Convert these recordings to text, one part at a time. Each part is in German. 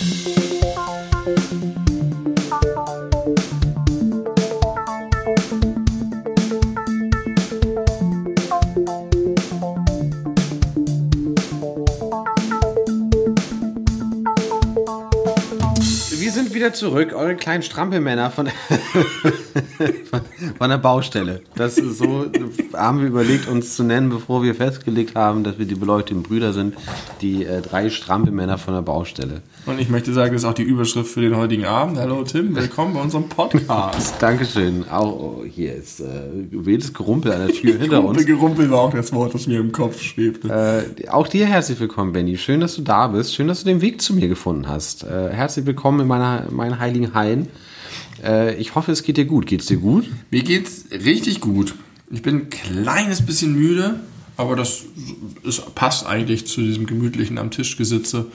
Wir sind wieder zurück, eure kleinen Strampelmänner von, von, der Baustelle. Das ist so, haben wir überlegt, uns zu nennen, bevor wir festgelegt haben, dass wir die beleuchteten Brüder sind. Die äh, drei Strampelmänner von der Baustelle. Und ich möchte sagen, das ist auch die Überschrift für den heutigen Abend. Hallo Tim, willkommen bei unserem Podcast. Dankeschön. Auch oh, hier ist äh, wildes Gerumpel an der Tür hinter uns. Gerumpel war auch das Wort, das mir im Kopf schwebte. Äh, auch dir herzlich willkommen, Benny. Schön, dass du da bist. Schön, dass du den Weg zu mir gefunden hast. Äh, herzlich willkommen in meiner, meinen heiligen Hain. Äh, ich hoffe, es geht dir gut. Geht's dir gut? Mir geht's richtig gut. Ich bin ein kleines bisschen müde, aber das ist, passt eigentlich zu diesem gemütlichen am Tisch gesitze.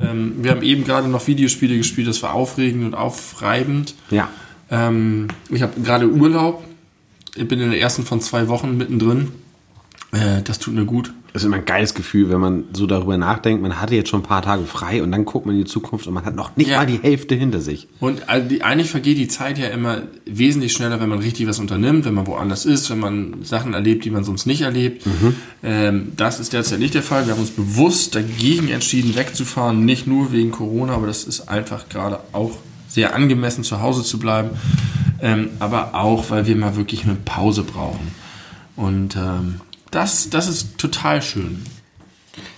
Ähm, wir haben eben gerade noch Videospiele gespielt, das war aufregend und aufreibend. Ja. Ähm, ich habe gerade Urlaub. Ich bin in der ersten von zwei Wochen mittendrin. Äh, das tut mir gut. Das ist immer ein geiles Gefühl, wenn man so darüber nachdenkt, man hatte jetzt schon ein paar Tage frei und dann guckt man in die Zukunft und man hat noch nicht Ja. mal die Hälfte hinter sich. Und äh, eigentlich vergeht die Zeit ja immer wesentlich schneller, wenn man richtig was unternimmt, wenn man woanders ist, wenn man Sachen erlebt, die man sonst nicht erlebt. Ähm, das ist derzeit nicht der Fall. Wir haben uns bewusst dagegen entschieden, wegzufahren, nicht nur wegen Corona, aber das ist einfach gerade auch sehr angemessen, zu Hause zu bleiben. Ähm, aber auch, weil wir mal wirklich eine Pause brauchen. Und ähm, das, das ist total schön.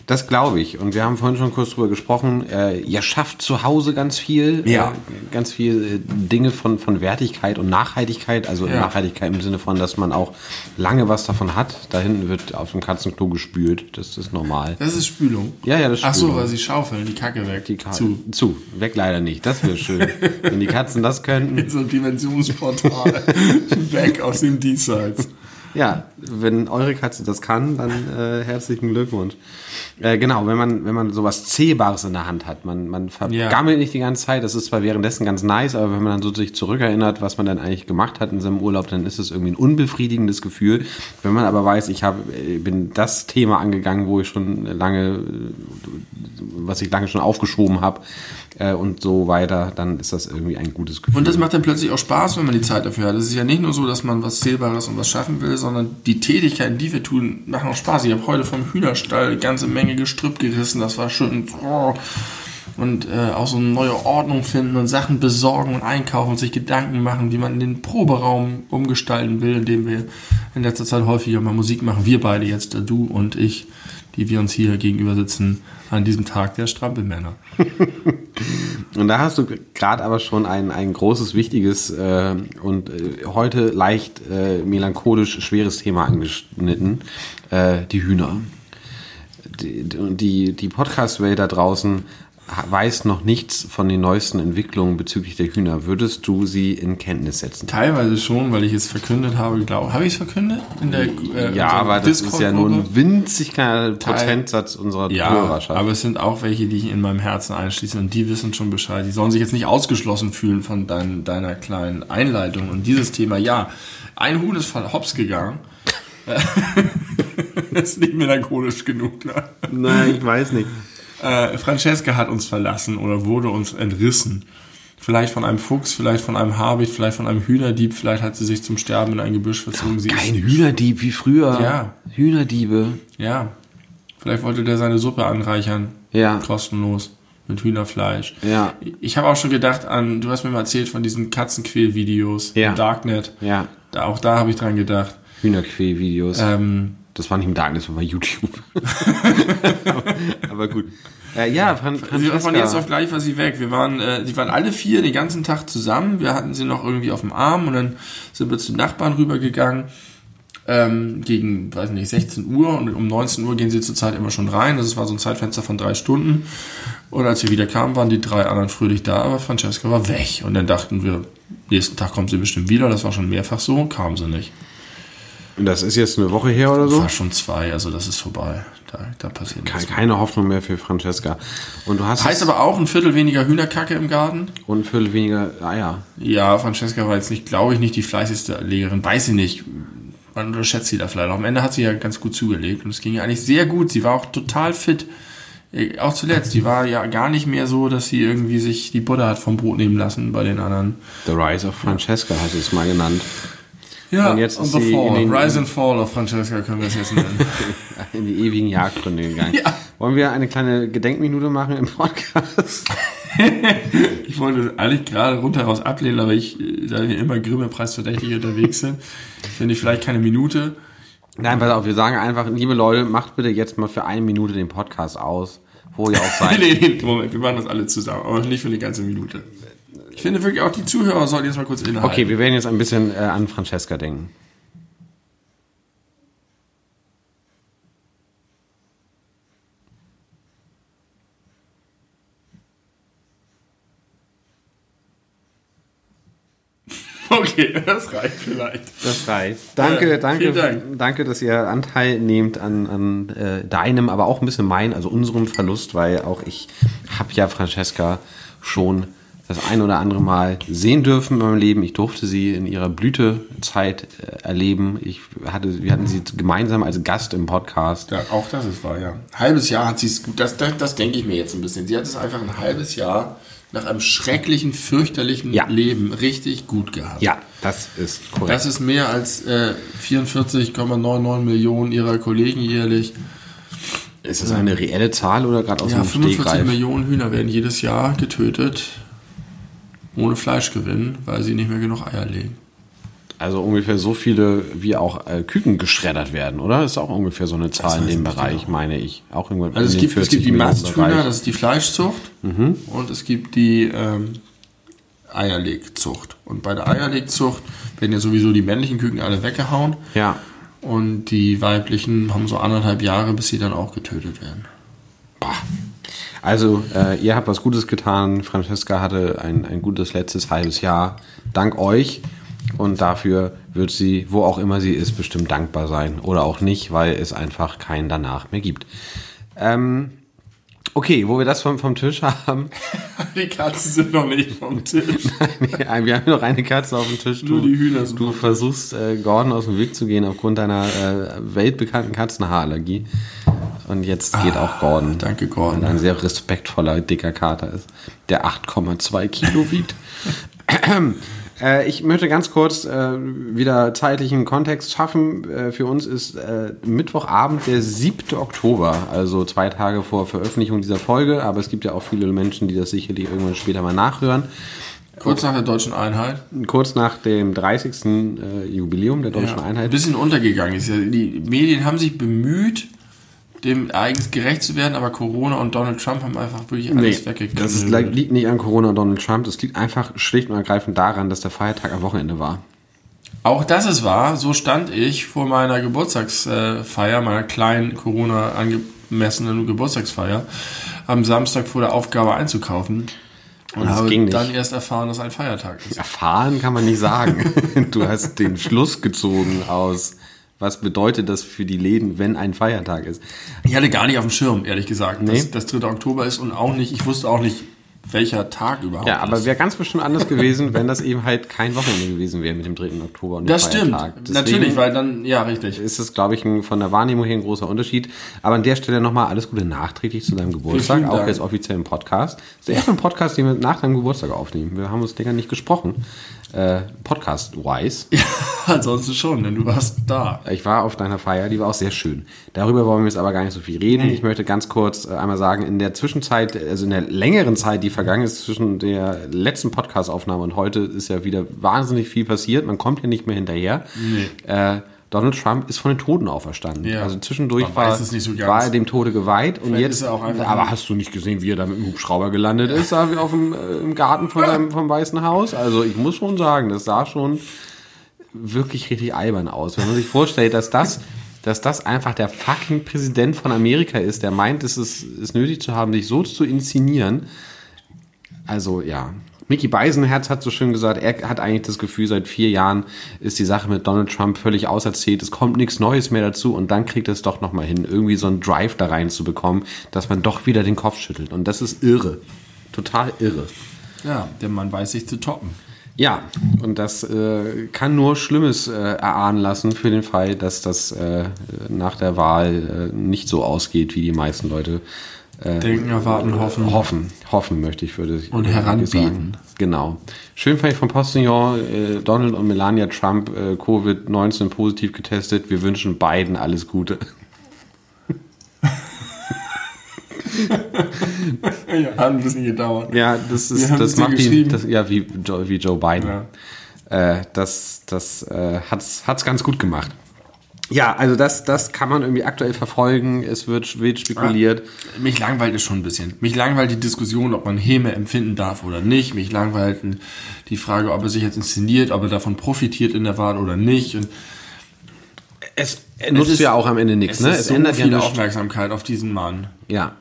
Das glaube ich. Und wir haben vorhin schon kurz drüber gesprochen. Äh, ihr schafft zu Hause ganz viel. Ja. Äh, ganz viel äh, Dinge von, von Wertigkeit und Nachhaltigkeit. Also Ja. Nachhaltigkeit im Sinne von, dass man auch lange was davon hat. Da hinten wird auf dem Katzenklo gespült. Das ist normal. Das ist Spülung. Ja, ja, das ist Ach so, Spülung. weil sie schaufeln die Kacke weg. Die Ka Zu. Zu. Weg leider nicht. Das wäre schön. Wenn die Katzen das könnten. So ein Dimensionsportal. weg aus dem Diesseits. Ja, wenn eure Katze das kann, dann äh, herzlichen Glückwunsch. Äh, genau, wenn man, wenn man sowas Zähbares in der Hand hat, man, man vergammelt nicht die ganze Zeit, das ist zwar währenddessen ganz nice, aber wenn man dann so sich zurückerinnert, was man dann eigentlich gemacht hat in seinem Urlaub, dann ist es irgendwie ein unbefriedigendes Gefühl. Wenn man aber weiß, ich habe, äh, bin das Thema angegangen, wo ich schon lange, äh, was ich lange schon aufgeschoben habe äh, und so weiter, dann ist das irgendwie ein gutes Gefühl. Und das macht dann plötzlich auch Spaß, wenn man die Zeit dafür hat. Es ist ja nicht nur so, dass man was Zählbares und was schaffen will, sondern die Tätigkeiten, die wir tun, machen auch Spaß. Ich habe heute vom Hühnerstall eine ganze Menge Gestrüpp gerissen. Das war schön. Und äh, auch so eine neue Ordnung finden und Sachen besorgen und einkaufen und sich Gedanken machen, wie man den Proberaum umgestalten will, in dem wir in letzter Zeit häufiger mal Musik machen. Wir beide jetzt, äh, du und ich, die wir uns hier gegenüber sitzen an diesem Tag der Strampelmänner. Und da hast du gerade aber schon ein, ein großes, wichtiges äh, und äh, heute leicht äh, melancholisch schweres Thema angeschnitten, äh, die Hühner. Die, die, die Podcast-Welt da draußen weiß noch nichts von den neuesten Entwicklungen bezüglich der Hühner. Würdest du sie in Kenntnis setzen? Teilweise schon, weil ich es verkündet habe, glaube Habe ich es verkündet? In der, äh, Ja, aber das ist ja nur ein winzig kleiner Prozentsatz unserer Ja, Hörerschaft. aber es sind auch welche, die ich in meinem Herzen einschließe und die wissen schon Bescheid. Die sollen sich jetzt nicht ausgeschlossen fühlen von dein, deiner kleinen Einleitung und dieses Thema. Ja, ein Huhn ist von hops gegangen. das ist nicht melancholisch genug. Ne? Nein, ich weiß nicht. Äh, Francesca hat uns verlassen oder wurde uns entrissen. Vielleicht von einem Fuchs, vielleicht von einem Habicht, vielleicht von einem Hühnerdieb, vielleicht hat sie sich zum Sterben in ein Gebüsch verzogen. Sie Kein Hühnerdieb wie früher. Ja. Hühnerdiebe. Ja, vielleicht wollte der seine Suppe anreichern. Ja. Kostenlos. Mit Hühnerfleisch. Ja. Ich habe auch schon gedacht an, du hast mir mal erzählt von diesen Katzenquäl-Videos Ja. im Darknet. Ja. Da, auch da habe ich dran gedacht. Hühnerquäl-Videos. Ähm, Das war nicht im Darkness, das war bei YouTube. aber, gut. Äh, ja, Fran sie von Francesca. jetzt auf gleich war sie weg. Wir waren, äh, die waren alle vier den ganzen Tag zusammen. Wir hatten sie noch irgendwie auf dem Arm und dann sind wir zu Nachbarn rübergegangen. Ähm, gegen, weiß nicht, 16 Uhr und um 19 Uhr gehen sie zurzeit immer schon rein. Das war so ein Zeitfenster von drei Stunden. Und als wir wieder kamen, waren die drei anderen fröhlich da, aber Francesca war weg. Und dann dachten wir, nächsten Tag kommt sie bestimmt wieder. Das war schon mehrfach so, kam sie nicht. Und das ist jetzt eine Woche her oder so? War schon zwei, also das ist vorbei. Da, da passiert Ke- nichts. Keine Hoffnung mehr für Francesca. Und du hast Heißt aber auch ein Viertel weniger Hühnerkacke im Garten? und viel weniger Eier. Ja, Francesca war jetzt nicht, glaube ich, nicht die fleißigste Legerin. Weiß sie nicht. Man unterschätzt sie da vielleicht. Am Ende hat sie ja ganz gut zugelegt und es ging ja eigentlich sehr gut. Sie war auch total fit Äh, auch zuletzt, die war ja gar nicht mehr so, dass sie irgendwie sich die Butter hat vom Brot nehmen lassen bei den anderen. The Rise of Francesca hast du es mal genannt. Ja, und jetzt ist the fall. In den, Rise and Fall of Francesca können wir es jetzt nennen. in die ewigen Jagdgründe gegangen. Ja. Wollen wir eine kleine Gedenkminute machen im Podcast? ich wollte eigentlich gerade rundheraus ablehnen, aber ich, da wir immer Grimme preisverdächtig unterwegs sind, finde ich vielleicht keine Minute. Nein, pass auf, wir sagen einfach, liebe Leute, macht bitte jetzt mal für eine Minute den Podcast aus, wo ihr auch seid. nee, nee, Moment, wir machen das alle zusammen, aber nicht für eine ganze Minute. Ich finde wirklich auch die Zuhörer sollten jetzt mal kurz innehalten. Okay, wir werden jetzt ein bisschen äh, an Francesca denken. Okay, das reicht vielleicht. Das reicht. Danke, ja, danke, Dank. danke, dass ihr Anteil nehmt an, an äh, deinem, aber auch ein bisschen mein, also unserem Verlust, weil auch ich habe ja Francesca schon das ein oder andere Mal sehen dürfen in meinem Leben. Ich durfte sie in ihrer Blütezeit äh, erleben. Ich hatte, wir hatten sie gemeinsam als Gast im Podcast. Ja, auch das ist wahr, ja. Halbes Jahr hat sie es gut. Das, das, das denke ich mir jetzt ein bisschen. Sie hat es einfach ein halbes Jahr nach einem schrecklichen, fürchterlichen ja. Leben richtig gut gehabt. Ja, das ist korrekt. Das ist mehr als äh, 44,99 Millionen ihrer Kollegen jährlich. Ist das eine reelle Zahl oder gerade aus ja, dem 45 Stegreif? Millionen Hühner werden jedes Jahr getötet ohne Fleischgewinn, weil sie nicht mehr genug Eier legen. Also ungefähr so viele, wie auch äh, Küken geschreddert werden, oder? Das ist auch ungefähr so eine Zahl in dem Bereich, genau. meine ich. Auch irgendwann also es gibt, es gibt die Masthühner, das ist die Fleischzucht. Mhm. Und es gibt die ähm, Eierlegzucht. Und bei der Eierlegzucht werden ja sowieso die männlichen Küken alle weggehauen. Ja. Und die weiblichen haben so anderthalb Jahre, bis sie dann auch getötet werden. Bah. Also, äh, ihr habt was Gutes getan. Francesca hatte ein, ein gutes letztes halbes Jahr. Dank euch. Und dafür wird sie, wo auch immer sie ist, bestimmt dankbar sein. Oder auch nicht, weil es einfach keinen danach mehr gibt. Ähm, okay, wo wir das vom, vom Tisch haben. Die Katzen sind noch nicht vom Tisch. Nein, wir haben noch eine Katze auf dem Tisch. Du, Nur die Hühner sind Du versuchst, äh, Gordon aus dem Weg zu gehen aufgrund deiner äh, weltbekannten Katzenhaarallergie. Und jetzt geht ah, auch Gordon. Danke, Gordon. Und ein sehr respektvoller, dicker Kater ist, der 8,2 Kilo wiegt. Äh, ich möchte ganz kurz äh, wieder zeitlichen Kontext schaffen. Äh, für uns ist äh, Mittwochabend, der 7. Oktober, also zwei Tage vor Veröffentlichung dieser Folge. Aber es gibt ja auch viele Menschen, die das sicherlich irgendwann später mal nachhören. Kurz nach der deutschen Einheit? Kurz nach dem 30. Äh, Jubiläum der deutschen ja, Einheit. Ein bisschen untergegangen ist ja. Die Medien haben sich bemüht, dem Ereignis gerecht zu werden, aber Corona und Donald Trump haben einfach wirklich alles nee, weggekriegt. Das ist, liegt nicht an Corona und Donald Trump, das liegt einfach schlicht und ergreifend daran, dass der Feiertag am Wochenende war. Auch das ist wahr. So stand ich vor meiner Geburtstagsfeier, meiner kleinen Corona angemessenen Geburtstagsfeier, am Samstag vor der Aufgabe einzukaufen. Und das habe dann erst erfahren, dass ein Feiertag ist. Erfahren kann man nicht sagen. du hast den Schluss gezogen aus was bedeutet das für die Läden, wenn ein Feiertag ist? Ich hatte gar nicht auf dem Schirm, ehrlich gesagt, nee. dass das 3. Oktober ist und auch nicht, ich wusste auch nicht, welcher Tag überhaupt Ja, aber wäre ganz bestimmt anders gewesen, wenn das eben halt kein Wochenende gewesen wäre mit dem 3. Oktober und Das Feiertag. stimmt, Deswegen natürlich, weil dann, ja, richtig. Ist es, glaube ich, ein, von der Wahrnehmung her ein großer Unterschied. Aber an der Stelle nochmal alles Gute nachträglich zu deinem Geburtstag, auch jetzt offiziell im Podcast. Das ist der erste Podcast, den wir nach deinem Geburtstag aufnehmen. Wir haben uns länger nicht gesprochen äh, Podcast-wise. Ja, ansonsten schon, denn du warst da. Ich war auf deiner Feier, die war auch sehr schön. Darüber wollen wir jetzt aber gar nicht so viel reden. Ich möchte ganz kurz äh, einmal sagen, in der Zwischenzeit, also in der längeren Zeit, die vergangen ist zwischen der letzten Podcast-Aufnahme und heute, ist ja wieder wahnsinnig viel passiert. Man kommt ja nicht mehr hinterher. Nee. Äh, Donald Trump ist von den Toten auferstanden. Ja. Also zwischendurch war, so war, er dem Tode geweiht und jetzt. aber hast du nicht gesehen, wie er da mit dem Hubschrauber gelandet ist, da auf dem, äh, im Garten von seinem, vom Weißen Haus? Also ich muss schon sagen, das sah schon wirklich richtig albern aus. Wenn man sich vorstellt, dass das, dass das einfach der fucking Präsident von Amerika ist, der meint, es ist, ist nötig zu haben, sich so zu inszenieren. Also ja, Mickey Beisenherz hat so schön gesagt, er hat eigentlich das Gefühl, seit vier Jahren ist die Sache mit Donald Trump völlig auserzählt. Es kommt nichts Neues mehr dazu und dann kriegt es doch nochmal hin, irgendwie so einen Drive da reinzubekommen, dass man doch wieder den Kopf schüttelt. Und das ist irre. Total irre. Ja, der Mann weiß sich zu toppen. Ja, und das äh, kann nur Schlimmes äh, erahnen lassen für den Fall, dass das äh, nach der Wahl äh, nicht so ausgeht, wie die meisten Leute Äh, Denken, erwarten, hoffen. Hoffen, hoffen möchte ich, würde ich Und sagen. Genau. Schön fand ich vom Postillon, äh, Donald und Melania Trump, äh, Covid-19 positiv getestet. Wir wünschen beiden alles Gute. Ja, hat ein bisschen gedauert. Ja, das ist, das macht geschrieben. das, ja, wie Joe, wie Joe Biden. Ja. Äh, das das äh, hat's, hat's ganz gut gemacht. Ja, also das, das kann man irgendwie aktuell verfolgen. Es wird wild spekuliert. Mich langweilt es schon ein bisschen. Mich langweilt die Diskussion, ob man Häme empfinden darf oder nicht. Mich langweilt die Frage, ob er sich jetzt inszeniert, ob er davon profitiert in der Wahl oder nicht. Und Es nutzt ist- ja auch am Ende nichts. es Ne? ist Es so ändert ja viel nichts. Aufmerksamkeit auf diesen Mann. Ja.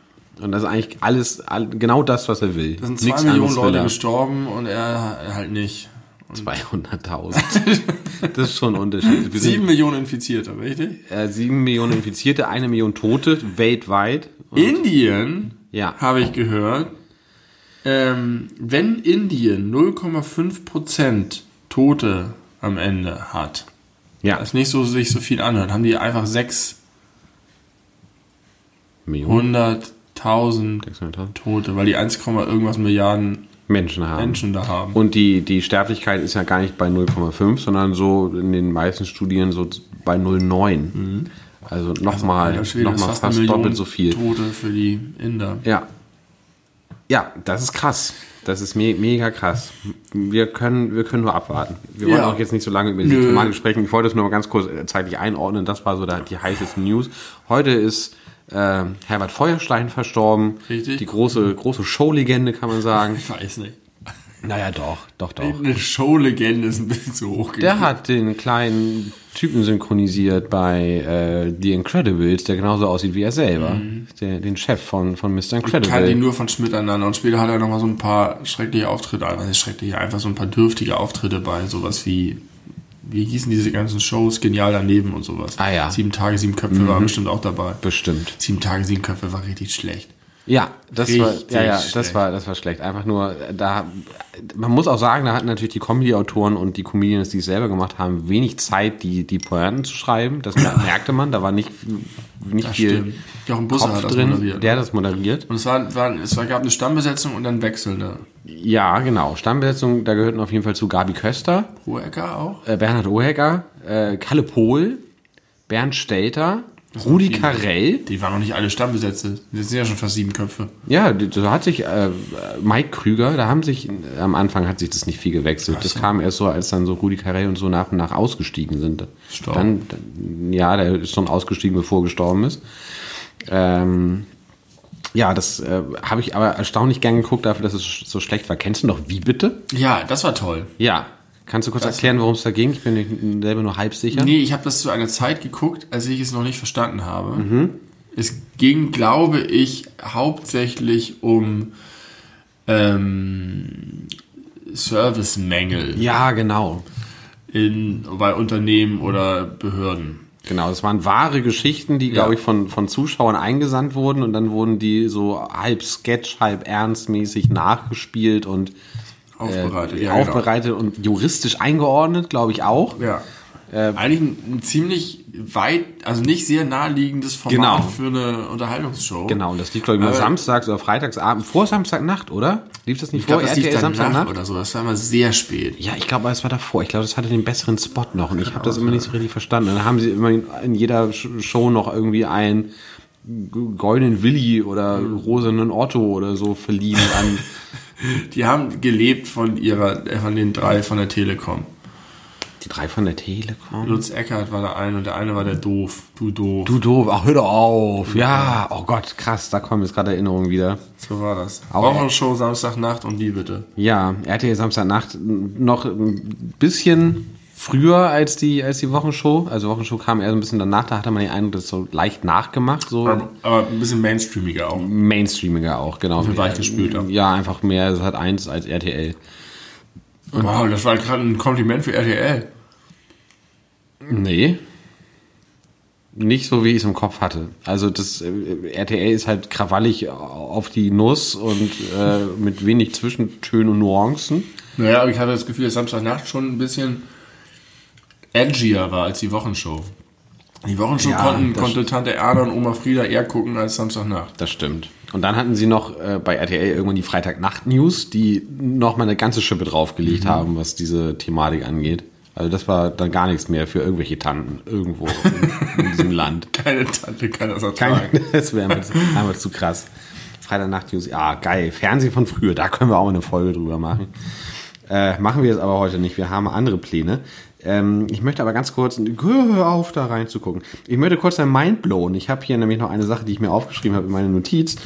Und das ist eigentlich alles, all, genau das, was er will. Da sind zwei Nichts Millionen Leute er. gestorben und er halt nicht. 200.000. das ist schon ein Unterschied. Sieben Millionen Infizierte, richtig? äh, sieben Millionen Infizierte, eine Million Tote weltweit. Indien, Ja. habe ich gehört, ähm, wenn Indien 0,5% Tote am Ende hat, Ja. das nicht so sich so viel anhört, haben die einfach 600.000 Millionen 600.000 600.000 Tote, weil die 1, irgendwas Milliarden Menschen haben. Menschen da haben. Und die, die Sterblichkeit ist ja gar nicht bei 0,5, sondern so in den meisten Studien so bei 0,9. Also nochmal Schwede, noch das ist mal fast doppelt so viel. Tote für die Inder. Ja. Ja, das ist krass. Das ist me mega krass. Wir können, wir können nur abwarten. Wir wollen Ja. auch jetzt nicht so lange über die Nö. Thematik sprechen. Ich wollte es nur mal ganz kurz äh, zeitlich einordnen. Das war so die heißeste News. Heute ist äh, Herbert Feuerstein verstorben. Richtig. Die große, große Showlegende, kann man sagen. Ich weiß nicht. Naja, doch, doch, doch. Eine Showlegende ist ein bisschen zu hoch Der hat den kleinen Typen synchronisiert bei äh, The Incredibles, der genauso aussieht wie er selber. Der, den Chef von, von Mr. Ich kannte ihn Incredible. nur von Schmidt aneinander und später hat er noch mal so ein paar schreckliche Auftritte, also schreckliche, einfach so ein paar dürftige Auftritte bei sowas wie, wie hießen diese ganzen Shows, Genial daneben und sowas. Ah, ja. Mhm. Sieben Tage, sieben Köpfe war bestimmt auch dabei. Bestimmt. Sieben Tage, sieben Köpfe war richtig schlecht. Ja, das war, ja, ja, das schlecht. war, das war schlecht. Einfach nur, da, man muss auch sagen, da hatten natürlich die Comedy-Autoren und die Comedians, die es selber gemacht haben, wenig Zeit, die, die Pointen zu schreiben. Das mer- merkte man, da war nicht, nicht Das viel stimmt. Jochen Busse Kopf hat das drin, moderiert. der das moderiert. Und es, war, war, es war, gab eine Stammbesetzung und dann wechselnde. Ja, genau. Stammbesetzung, da gehörten auf jeden Fall zu Gabi Köster, Hohecker auch? äh, Bernhard Ohecker, äh, Kalle Pohl, Bernd Stelter, Rudi. Carell. Die waren noch nicht alle Stammbesetzte. Das sind ja schon fast sieben Köpfe. Ja, da hat sich äh, Mike Krüger, da haben sich am Anfang hat sich das nicht viel gewechselt. Das kam erst so, als dann so Rudi Carell und so nach und nach ausgestiegen sind. Gestorben. Dann, ja, der ist schon ausgestiegen, bevor er gestorben ist. Ähm, ja, das äh, habe ich aber erstaunlich gern geguckt dafür, dass es so schlecht war. Kennst du noch Wie bitte? Ja, das war toll. Ja. Kannst du kurz erklären, worum es da ging? Ich bin selber nur halb sicher. Nee, ich habe das zu einer Zeit geguckt, als ich es noch nicht verstanden habe. Mhm. Es ging, glaube ich, hauptsächlich um ähm, Servicemängel Ja, genau. in, bei Unternehmen oder Behörden. Genau, es waren wahre Geschichten, die, glaube Ja. ich, von, von Zuschauern eingesandt wurden und dann wurden die so halb sketch, halb ernstmäßig nachgespielt und Aufbereitet. äh, ja, genau. aufbereitet und juristisch eingeordnet, glaube ich auch. Ja. Eigentlich ein, ein ziemlich weit, also nicht sehr naheliegendes Format Genau. für eine Unterhaltungsshow. Genau, und das lief, glaube ich, mal samstags oder freitagsabend, vor Samstagnacht, oder? Lief das nicht Ich vor das lief danach Samstagnacht? oder so. Das war immer sehr spät. Ja, ich glaube, es war davor. Ich glaube, das hatte den besseren Spot noch und ich habe das immer nicht so richtig verstanden. Dann haben sie immer in jeder Show noch irgendwie einen goldenen Willi oder rosanen Otto oder so verliehen an. Die haben gelebt von ihrer, von den drei von der Telekom. Die drei von der Telekom. Lutz Eckert war der eine und der eine war der Doof. Du doof. Du doof, ach, hör doch auf. Ja, oh Gott, krass, da kommen jetzt gerade Erinnerungen wieder. So war das. Wochenshow Samstagnacht und die bitte. Ja, RTL Samstagnacht noch ein bisschen früher als die, als die Wochenshow. Also Wochenshow kam eher so ein bisschen danach, da hatte man den Eindruck, das ist so leicht nachgemacht, so Aber, aber ein bisschen mainstreamiger auch. mainstreamiger auch, genau. Bisschen weichgespülter. Ja, einfach mehr, es hat eins als RTL. Wow, das war gerade ein Kompliment für RTL. Nee. Nicht so, wie ich es im Kopf hatte. Also das äh, RTL ist halt krawallig auf die Nuss und äh, mit wenig Zwischentönen und Nuancen. Naja, aber ich hatte das Gefühl, dass Samstagnacht schon ein bisschen edgier war als die Wochenshow. Die Wochenshow Ja, konnten, konnte Tante Erna und Oma Frieda eher gucken als Samstagnacht. Das stimmt. Und dann hatten sie noch äh, bei RTL irgendwann die Freitagnacht-News, die noch mal eine ganze Schippe draufgelegt mhm. haben, was diese Thematik angeht. Also das war dann gar nichts mehr für irgendwelche Tanten irgendwo in, in diesem Land. Keine Tante kann das ertragen. Keine, das wäre einfach zu krass. Freitagnacht-News, ja geil. Fernsehen von früher, da können wir auch eine Folge drüber machen. Äh, machen wir jetzt aber heute nicht. Wir haben andere Pläne. Ähm, ich möchte aber ganz kurz, hör auf da reinzugucken. Ich möchte kurz ein Mind blown. Ich habe hier nämlich noch eine Sache, die ich mir aufgeschrieben habe in meiner Notiz.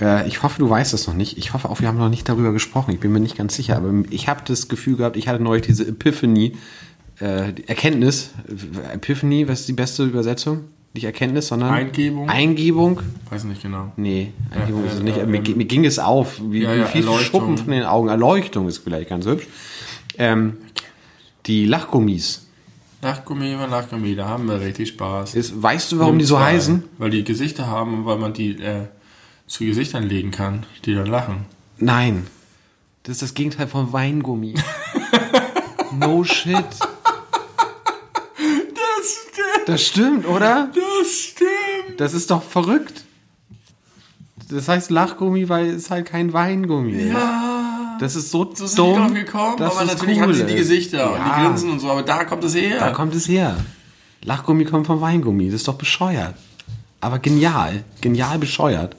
Äh, ich hoffe, du weißt das noch nicht. Ich hoffe auch, wir haben noch nicht darüber gesprochen. Ich bin mir nicht ganz sicher, aber ich habe das Gefühl gehabt, ich hatte neulich diese Epiphany, äh, Erkenntnis. Epiphany, was ist die beste Übersetzung? Nicht Erkenntnis, sondern Eingebung. Eingebung. Weiß nicht genau. Nee, Eingebung ja, ist es nicht. Äh, mir, mir, ging es auf, wie, ja, wie viele Schuppen von den Augen. Erleuchtung ist vielleicht ganz hübsch. Ähm, die Lachgummis. Lachgummi über Lachgummi, da haben wir richtig Spaß. Ist, weißt du, warum die so heißen? Weil die Gesichter haben und weil man die äh, zu Gesichtern legen kann, die dann lachen. Nein. Das ist das Gegenteil von Weingummi. no shit. Das stimmt. Das stimmt, oder? Das stimmt. Das ist doch verrückt. Das heißt Lachgummi, weil es halt kein Weingummi Ja. Das ist so so dumm. Drauf gekommen, aber natürlich cool haben sie die Gesichter ja. und die Grinsen und so, aber da kommt es her. Da kommt es her. Lachgummi kommt vom Weingummi, das ist doch bescheuert. Aber genial, genial bescheuert.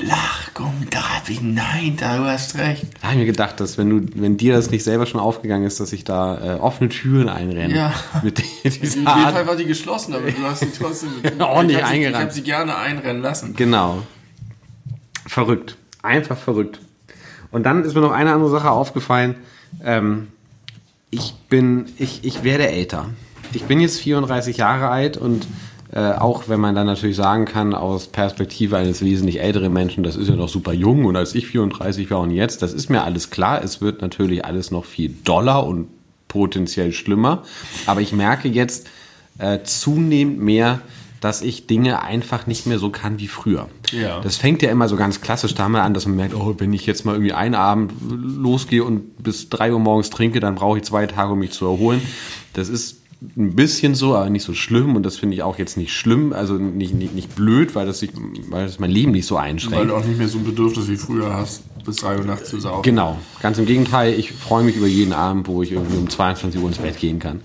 Lachgummi, da wie nein, da du hast recht. Da habe ich mir gedacht, dass wenn du, wenn dir das nicht selber schon aufgegangen ist, dass ich da äh, offene Türen einrenne. Ja. Mit dieser In jedem Fall war die geschlossen, aber du hast sie trotzdem ordentlich eingerannt. Ich habe sie gerne einrennen lassen. Genau. Verrückt. Einfach verrückt. Und dann ist mir noch eine andere Sache aufgefallen. Ähm, ich bin, ich, ich werde älter. Ich bin jetzt 34 Jahre alt und äh, auch wenn man dann natürlich sagen kann, aus Perspektive eines wesentlich älteren Menschen, das ist ja noch super jung und als ich 34 war und jetzt, das ist mir alles klar. Es wird natürlich alles noch viel doller und potenziell schlimmer. Aber ich merke jetzt äh, zunehmend mehr, dass ich Dinge einfach nicht mehr so kann wie früher. Ja. Das fängt ja immer so ganz klassisch damit an, dass man merkt, oh, wenn ich jetzt mal irgendwie einen Abend losgehe und bis drei Uhr morgens trinke, dann brauche ich zwei Tage, um mich zu erholen. Das ist ein bisschen so, aber nicht so schlimm und das finde ich auch jetzt nicht schlimm, also nicht, nicht, nicht blöd, weil das, sich, weil das mein Leben nicht so einschränkt. Weil du auch nicht mehr so ein Bedürfnis wie früher hast, bis drei Uhr nachts zu saufen. Genau, ganz im Gegenteil, ich freue mich über jeden Abend, wo ich irgendwie um 22 Uhr ins Bett gehen kann.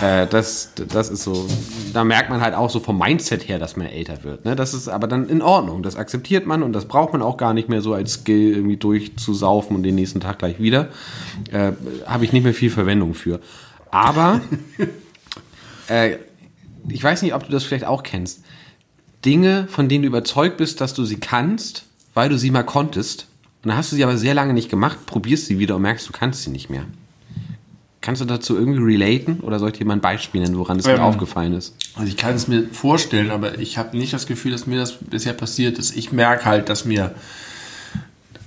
Äh, das, das ist so, da merkt man halt auch so vom Mindset her, dass man älter wird. Ne? Das ist aber dann in Ordnung. Das akzeptiert man und das braucht man auch gar nicht mehr so als Skill irgendwie durchzusaufen und den nächsten Tag gleich wieder. Äh, Habe ich nicht mehr viel Verwendung für. Aber äh, ich weiß nicht, ob du das vielleicht auch kennst. Dinge, von denen du überzeugt bist, dass du sie kannst, weil du sie mal konntest. Und dann hast du sie aber sehr lange nicht gemacht, probierst sie wieder und merkst, du kannst sie nicht mehr. Kannst du dazu irgendwie relaten oder soll ich dir mal ein Beispiel nennen, woran es ähm, mir aufgefallen ist? Also ich kann es mir vorstellen, aber ich habe nicht das Gefühl, dass mir das bisher passiert ist. Ich merke halt, dass mir,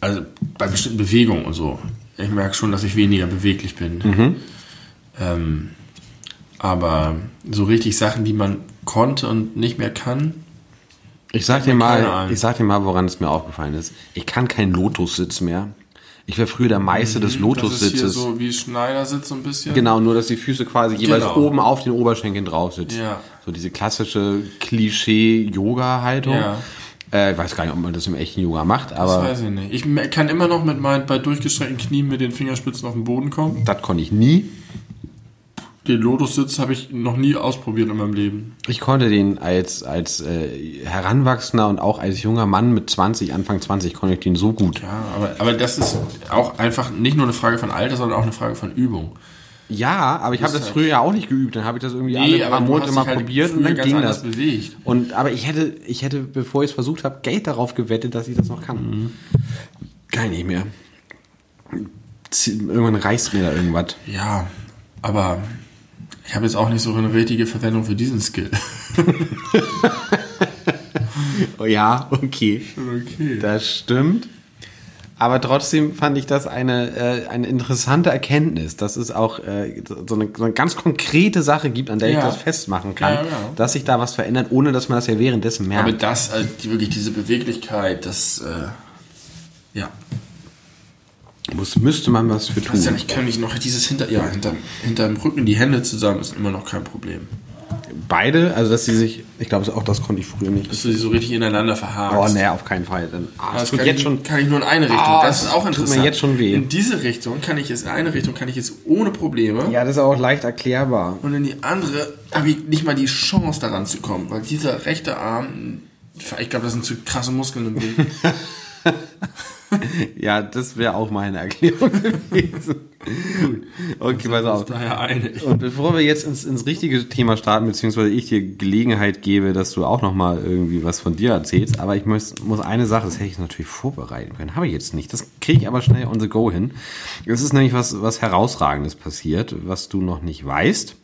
also bei bestimmten Bewegungen und so, ich merke schon, dass ich weniger beweglich bin. Mhm. Ähm, aber so richtig Sachen, die man konnte und nicht mehr kann. Ich sag dir mal, ich sag dir mal, woran es mir aufgefallen ist. Ich kann keinen Lotussitz mehr. Ich war früher der Meister mhm, des Lotussitzes. Das ist so wie Schneidersitz so ein bisschen. Genau, nur dass die Füße quasi jeweils genau. oben auf den Oberschenkeln drauf sitzen. Ja. So diese klassische Klischee-Yoga-Haltung. Ja. Äh, ich weiß gar nicht, ob man das im echten Yoga macht, aber. Das weiß ich nicht. Ich kann immer noch mit meinen bei durchgestreckten Knien mit den Fingerspitzen auf den Boden kommen. Das konnte ich nie. Den Lotus-Sitz habe ich noch nie ausprobiert in meinem Leben. Ich konnte den als, als äh, Heranwachsender und auch als junger Mann mit 20, Anfang 20, konnte ich den so gut. Ja, aber, aber das ist auch einfach nicht nur eine Frage von Alter, sondern auch eine Frage von Übung. Ja, aber ich habe das halt früher ja auch nicht geübt. Dann habe ich das irgendwie nee, alle paar Monate mal halt probiert und dann ging das. Bewegt. Und aber ich hätte, ich hätte, bevor ich es versucht habe, Geld darauf gewettet, dass ich das noch kann. Mhm. Kann ich nicht mehr. Irgendwann reißt mir da irgendwas. Ja, aber ich habe jetzt auch nicht so eine richtige Verwendung für diesen Skill. oh ja, okay. okay. Das stimmt. Aber trotzdem fand ich das eine, äh, eine interessante Erkenntnis, dass es auch äh, so, eine, so eine ganz konkrete Sache gibt, an der ja. ich das festmachen kann, ja, ja. dass sich da was verändert, ohne dass man das ja währenddessen merkt. Aber das, also wirklich diese Beweglichkeit, das, äh, ja, muss, müsste man was für tun. Ich kann mich noch dieses hinter, ja, hinter, hinter dem Rücken die Hände zusammen ist immer noch kein Problem. beide, also dass sie sich, ich glaube auch das konnte ich früher nicht. Dass du sie so richtig ineinander verharrst. Oh, nee, auf keinen Fall. Dann, ah, das tut kann, jetzt ich, schon. kann ich nur in eine Richtung. Ah, das ist auch tut mir interessant. jetzt schon weh. In diese Richtung kann ich es, in eine Richtung kann ich es ohne Probleme. Ja, das ist auch leicht erklärbar. Und in die andere habe ich nicht mal die Chance daran zu kommen, weil dieser rechte Arm, ich glaube, das sind zu krasse Muskeln im Bild. Ja, das wäre auch meine Erklärung gewesen. Okay, pass auf. Daher. Und bevor wir jetzt ins, ins richtige Thema starten, beziehungsweise ich dir Gelegenheit gebe, dass du auch nochmal irgendwie was von dir erzählst, aber ich muss, muss eine Sache, das hätte ich natürlich vorbereiten können, habe ich jetzt nicht. Das kriege ich aber schnell on the go hin. Es ist nämlich was, was Herausragendes passiert, was du noch nicht weißt.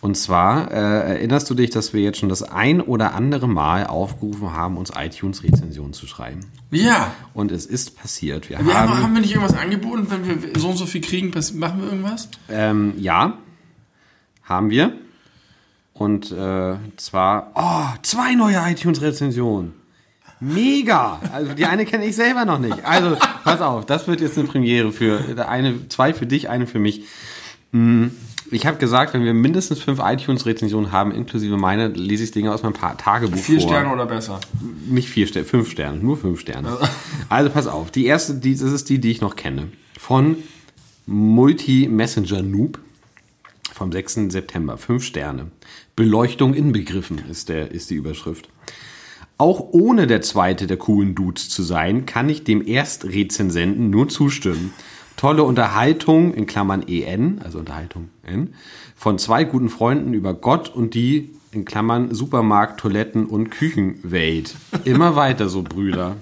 Und zwar äh, erinnerst du dich, dass wir jetzt schon das ein oder andere Mal aufgerufen haben, uns iTunes-Rezensionen zu schreiben. Ja. Und es ist passiert. Wir, Wir haben, haben, wir nicht irgendwas angeboten, wenn wir so und so viel kriegen, machen wir irgendwas? Ähm, ja, haben wir. Und äh, zwar, oh, zwei neue iTunes-Rezensionen. Mega! Also die eine kenne ich selber noch nicht. Also, pass auf, das wird jetzt eine Premiere für eine, zwei für dich, eine für mich. Mm, Ich habe gesagt, wenn wir mindestens fünf iTunes-Rezensionen haben, inklusive meine, lese ich Dinge aus meinem Pa- Tagebuch Vier vor. Sterne oder besser? Nicht vier Sterne, fünf Sterne, nur fünf Sterne. Also pass auf, die erste, die, das ist die, die ich noch kenne. Von Multi-Messenger Noob vom 6. September. Fünf Sterne. Beleuchtung inbegriffen ist, der, ist die Überschrift. Auch ohne der zweite der coolen Dudes zu sein, kann ich dem Erstrezensenten nur zustimmen. Tolle Unterhaltung, in Klammern EN, also Unterhaltung N, von zwei guten Freunden über Gott und die, in Klammern Supermarkt, Toiletten und Küchenwelt. Immer weiter so, Brüder.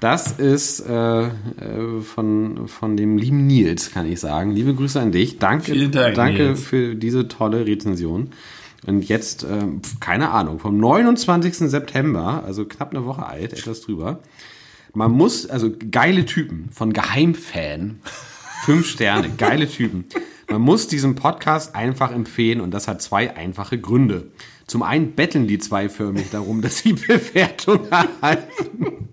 Das ist äh, äh, von, von dem lieben Nils, kann ich sagen. Liebe Grüße an dich. Danke, Vielen Dank, danke Nils. für diese tolle Rezension. Und jetzt, ähm, keine Ahnung, vom 29. September, also knapp eine Woche alt, etwas drüber. Man muss, also geile Typen von Geheimfan, fünf Sterne, geile Typen. Man muss diesen Podcast einfach empfehlen und das hat zwei einfache Gründe. Zum einen betteln die zwei förmlich darum, dass sie Bewertung erhalten.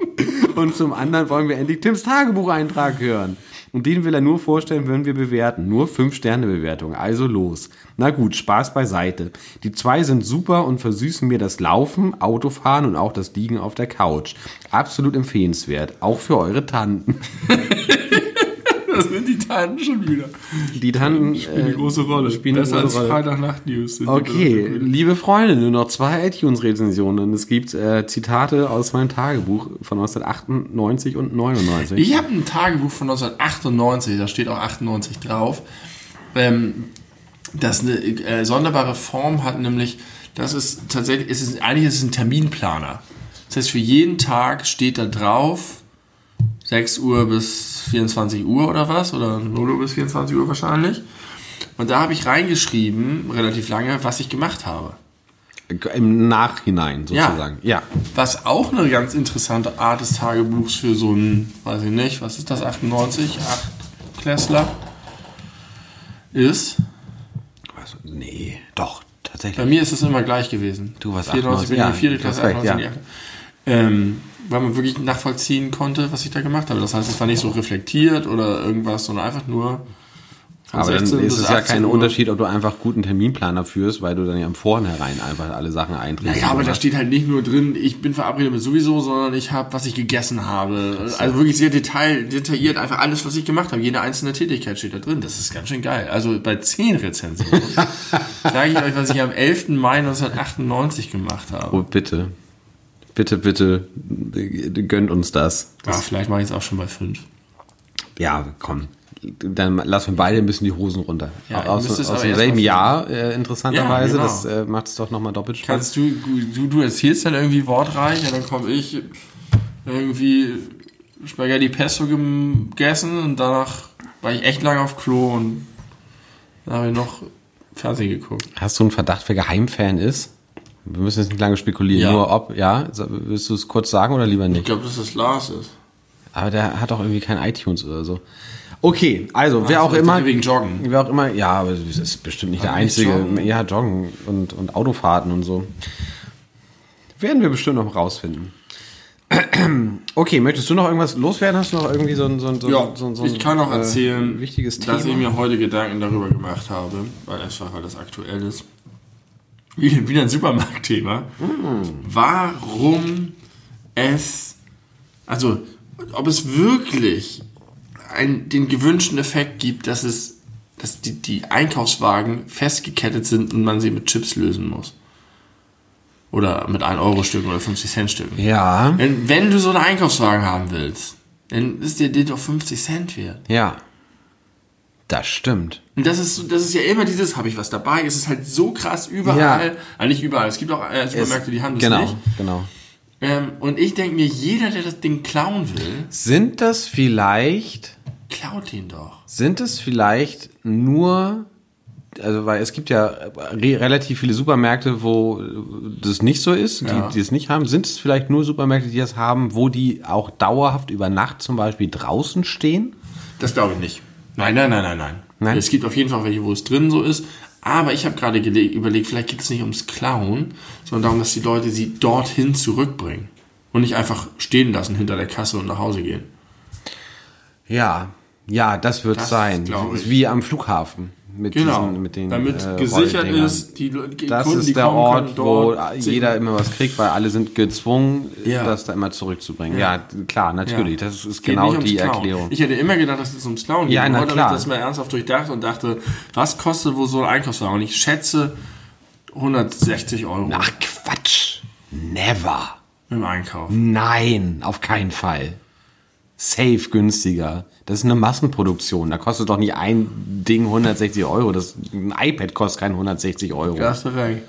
Und zum anderen wollen wir endlich Tims Tagebucheintrag hören. Und den will er nur vorstellen, wenn wir bewerten. Nur 5-Sterne-Bewertung. Also los. Na gut, Spaß beiseite. Die zwei sind super und versüßen mir das Laufen, Autofahren und auch das Liegen auf der Couch. Absolut empfehlenswert. Auch für eure Tanten. Tanten schon wieder. Die Tanten Spielen eine äh, große Rolle. spielen eine Besser als große Rolle. Freitagnacht-News. Okay, liebe Freunde, nur noch zwei iTunes-Rezensionen. Es gibt äh, Zitate aus meinem Tagebuch von 1998 und 99. Ich habe ein Tagebuch von 1998, da steht auch 98 drauf, ähm, das eine äh, sonderbare Form hat, nämlich, das ist tatsächlich, es ist, eigentlich ist es ein Terminplaner. Das heißt, für jeden Tag steht da drauf, 6 Uhr bis 24 Uhr oder was, oder 0 Uhr bis 24 Uhr wahrscheinlich. Und da habe ich reingeschrieben, relativ lange, was ich gemacht habe. Im Nachhinein sozusagen. Ja. Was auch eine ganz interessante Art des Tagebuchs für so ein, weiß ich nicht, was ist das, 98, 8 Klässler ist. Was? Nee, doch, Bei tatsächlich. mir ist es immer gleich gewesen. Du warst 94 bin ich in ja, die vierte Klasse, hast recht, 98 in die achte. Ähm, weil man wirklich nachvollziehen konnte, was ich da gemacht habe. Das heißt, es war nicht so reflektiert oder irgendwas, sondern einfach nur Aber dann 16 ist es ja 18 kein Uhr. Unterschied, ob du einfach guten Terminplaner führst, weil du dann ja im Vornherein einfach alle Sachen einträgst. Naja, aber da steht halt nicht nur drin, ich bin verabredet mit sowieso, sondern ich habe, was ich gegessen habe. Also wirklich sehr detail, detailliert, einfach alles, was ich gemacht habe. Jede einzelne Tätigkeit steht da drin. Das ist ganz schön geil. Also bei 10 Rezensionen sage ich euch, was ich am 11. Mai 1998 gemacht habe. Oh, bitte. Bitte, bitte, gönnt uns das. Ja, vielleicht mache ich es auch schon bei 5. Ja, komm. Dann lassen wir beide ein bisschen die Hosen runter. Ja, aus aus aber demselben Jahr, äh, interessanterweise. Ja, genau. Das äh, macht es doch nochmal doppelt Spaß. Kannst du, du, du erzählst dann irgendwie wortreich und dann komme ich irgendwie Spaghetti Pesto gegessen und danach war ich echt lange auf Klo und dann habe ich noch Fernsehen geguckt. Hast du einen Verdacht, wer Geheimfan ist? Wir müssen jetzt nicht lange spekulieren. Ja. Nur ob, ja? Willst du es kurz sagen oder lieber Ich nicht? glaube, dass das Lars ist. Aber der hat doch irgendwie kein iTunes oder so. Okay, also wer auch ich immer. wegen Joggen. Wer auch immer, ja, aber das ist bestimmt nicht der Aber nicht einzige. Joggen? Ja, Joggen und, und Autofahrten und so. Werden wir bestimmt noch rausfinden. Okay, möchtest du noch irgendwas loswerden? Hast du noch irgendwie so ein, so ein, so Ja, so ein, so ein ich kann auch äh, erzählen, wichtiges dass ich Thema? mir heute Gedanken darüber gemacht habe, weil einfach weil das aktuell ist. Wieder ein Supermarktthema. Mm. Warum es, also, ob es wirklich ein, den gewünschten Effekt gibt, dass es, dass die, die Einkaufswagen festgekettet sind und man sie mit Chips lösen muss. Oder mit 1-Euro-Stücken oder 50-Cent-Stücken. Ja. Wenn, wenn du so einen Einkaufswagen haben willst, dann ist dir den doch 50 Cent wert. Ja. Das stimmt. Und das ist, das ist ja immer dieses, habe ich was dabei? Es ist halt so krass überall. Ja. Ah, nicht überall. Es gibt auch äh, Supermärkte, die haben das genau, nicht. Genau, genau. Ähm, und ich denke mir, jeder, der das Ding klauen will. Sind das vielleicht. Klaut ihn doch. Sind es vielleicht nur. Also, weil es gibt ja re relativ viele Supermärkte, wo das nicht so ist, die, ja. die es nicht haben. Sind es vielleicht nur Supermärkte, die das haben, wo die auch dauerhaft über Nacht zum Beispiel draußen stehen? Das glaube ich nicht. Nein, nein, nein, nein, nein. Nein? Es gibt auf jeden Fall welche, wo es drin so ist. Aber ich habe gerade überlegt, vielleicht geht es nicht ums Klauen, sondern darum, dass die Leute sie dorthin zurückbringen. Und nicht einfach stehen lassen hinter der Kasse und nach Hause gehen. Ja, ja, das wird das sein. Wie am Flughafen mit genau, diesen, mit den damit äh, gesichert ist, die, die das Kunden, ist der Ort, wo jeder immer was kriegt, weil alle sind gezwungen, ja. das da immer zurückzubringen. Ja, ja klar, natürlich, ja. das ist Geht genau die Klauen. Erklärung. Ich hätte immer gedacht, dass es ums Klauen geht. Ja, na, Heute klar. habe ich das mal ernsthaft durchdacht und dachte, was kostet wohl so ein Einkaufswagen? Und ich schätze 160 Euro. Ach Quatsch, never. Im Einkauf. Nein, auf keinen Fall. Safe günstiger. Das ist eine Massenproduktion. Da kostet doch nicht ein Ding 160 Euro. Das, ein iPad kostet kein 160 Euro. Da hast du recht.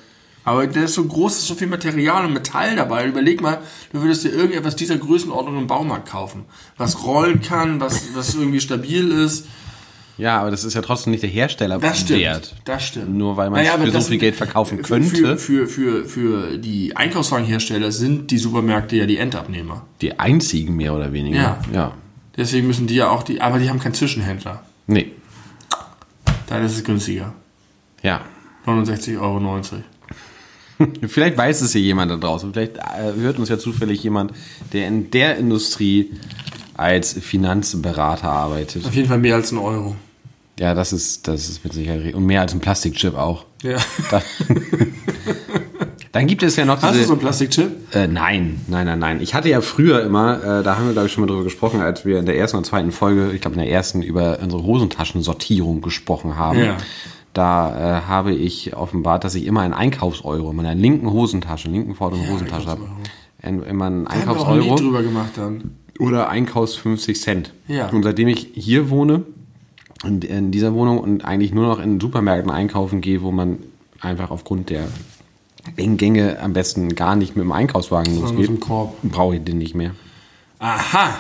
Aber der ist so groß, ist so viel Material und Metall dabei. Überleg mal, du würdest dir irgendetwas dieser Größenordnung im Baumarkt kaufen. Was rollen kann, was, was irgendwie stabil ist. Ja, aber das ist ja trotzdem nicht der Hersteller das stimmt, wert. Das stimmt. Nur weil man naja, für so viel Geld verkaufen könnte. Für, für, für, für die Einkaufswagenhersteller sind die Supermärkte ja die Endabnehmer. Die einzigen mehr oder weniger. Ja. ja. Deswegen müssen die ja auch die, aber die haben keinen Zwischenhändler. Nee. Dann ist es günstiger. Ja. 69,90 Euro. Vielleicht weiß es ja jemand da draußen. Vielleicht äh, hört uns ja zufällig jemand, der in der Industrie als Finanzberater arbeitet. Auf jeden Fall mehr als ein Euro. Ja, das ist, das ist mit Sicherheit. Und mehr als ein Plastikchip auch. Ja. Dann gibt es ja noch diese. Hast du so einen Plastikchip? Äh, nein, nein, nein, nein. Ich hatte ja früher immer, äh, da haben wir glaube ich schon mal drüber gesprochen, als wir in der ersten und zweiten Folge, ich glaube in der ersten über unsere Hosentaschensortierung gesprochen haben. Ja. Da äh, habe ich offenbart, dass ich immer einen Einkaufseuro in meiner linken Hosentasche, linken vorderen ja, Hosentasche habe. Immer einen Einkaufseuro. Haben wir auch drüber gemacht dann. Oder Einkaufs 50 Cent. Ja. Und seitdem ich hier wohne, in, in dieser Wohnung und eigentlich nur noch in Supermärkten einkaufen gehe, wo man einfach aufgrund der engen Gänge am besten gar nicht mit dem Einkaufswagen losgeht, brauche ich den nicht mehr. Aha!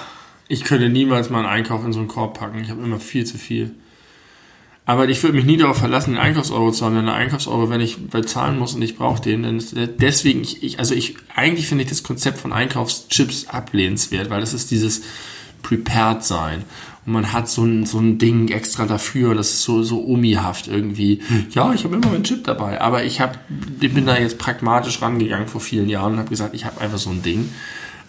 Ich könnte niemals mal einen Einkauf in so einen Korb packen. Ich habe immer viel zu viel. Aber ich würde mich nie darauf verlassen, den Einkaufseuro zu haben. Denn der Einkaufseuro, wenn ich bezahlen muss und ich brauche den, dann ist deswegen, ich, ich, also ich, eigentlich finde ich das Konzept von Einkaufschips ablehnenswert, weil das ist dieses Prepared sein. Und man hat so ein, so ein Ding extra dafür, das ist so, so omihaft irgendwie. Hm. Ja, ich habe immer meinen Chip dabei, aber ich, hab, ich bin da jetzt pragmatisch rangegangen vor vielen Jahren und habe gesagt, ich habe einfach so ein Ding.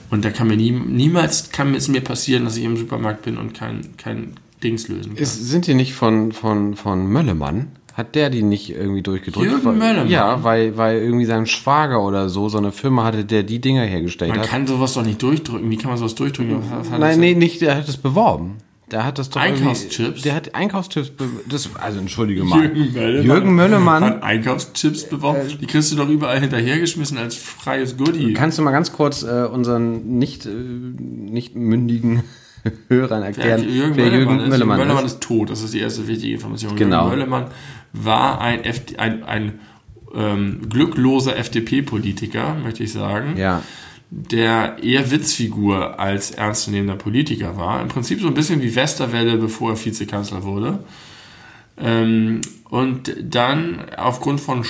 Und da kann mir nie, niemals kann es mir passieren, dass ich im Supermarkt bin und kein, kein Dings lösen kann. Ist, sind die nicht von, von, von Möllemann? Hat der die nicht irgendwie durchgedrückt? Jürgen Möllemann? Ja, weil, weil irgendwie sein Schwager oder so, so eine Firma hatte, der die Dinger hergestellt man hat. Man kann sowas doch nicht durchdrücken. Wie kann man sowas durchdrücken? Nein, nee, nicht, der hat es beworben. Der hat das doch Einkaufschips. Der hat Einkaufschips. Das, also entschuldige mal. Jürgen Möllemann, Jürgen Möllemann hat Einkaufschips beworben. Äh, die kriegst du doch überall hinterhergeschmissen als freies Goodie. Kannst du mal ganz kurz äh, unseren nicht äh, nicht mündigen Hörern erklären, ja, Jürgen wer Jürgen Möllemann, ist. Jürgen Möllemann ist. ist tot. Das ist die erste wichtige Information. Genau. Jürgen Möllemann war ein, FD, ein, ein ähm, glückloser FDP-Politiker, möchte ich sagen. Ja der eher Witzfigur als ernstzunehmender Politiker war. Im Prinzip so ein bisschen wie Westerwelle, bevor er Vizekanzler wurde. Ähm, und dann aufgrund von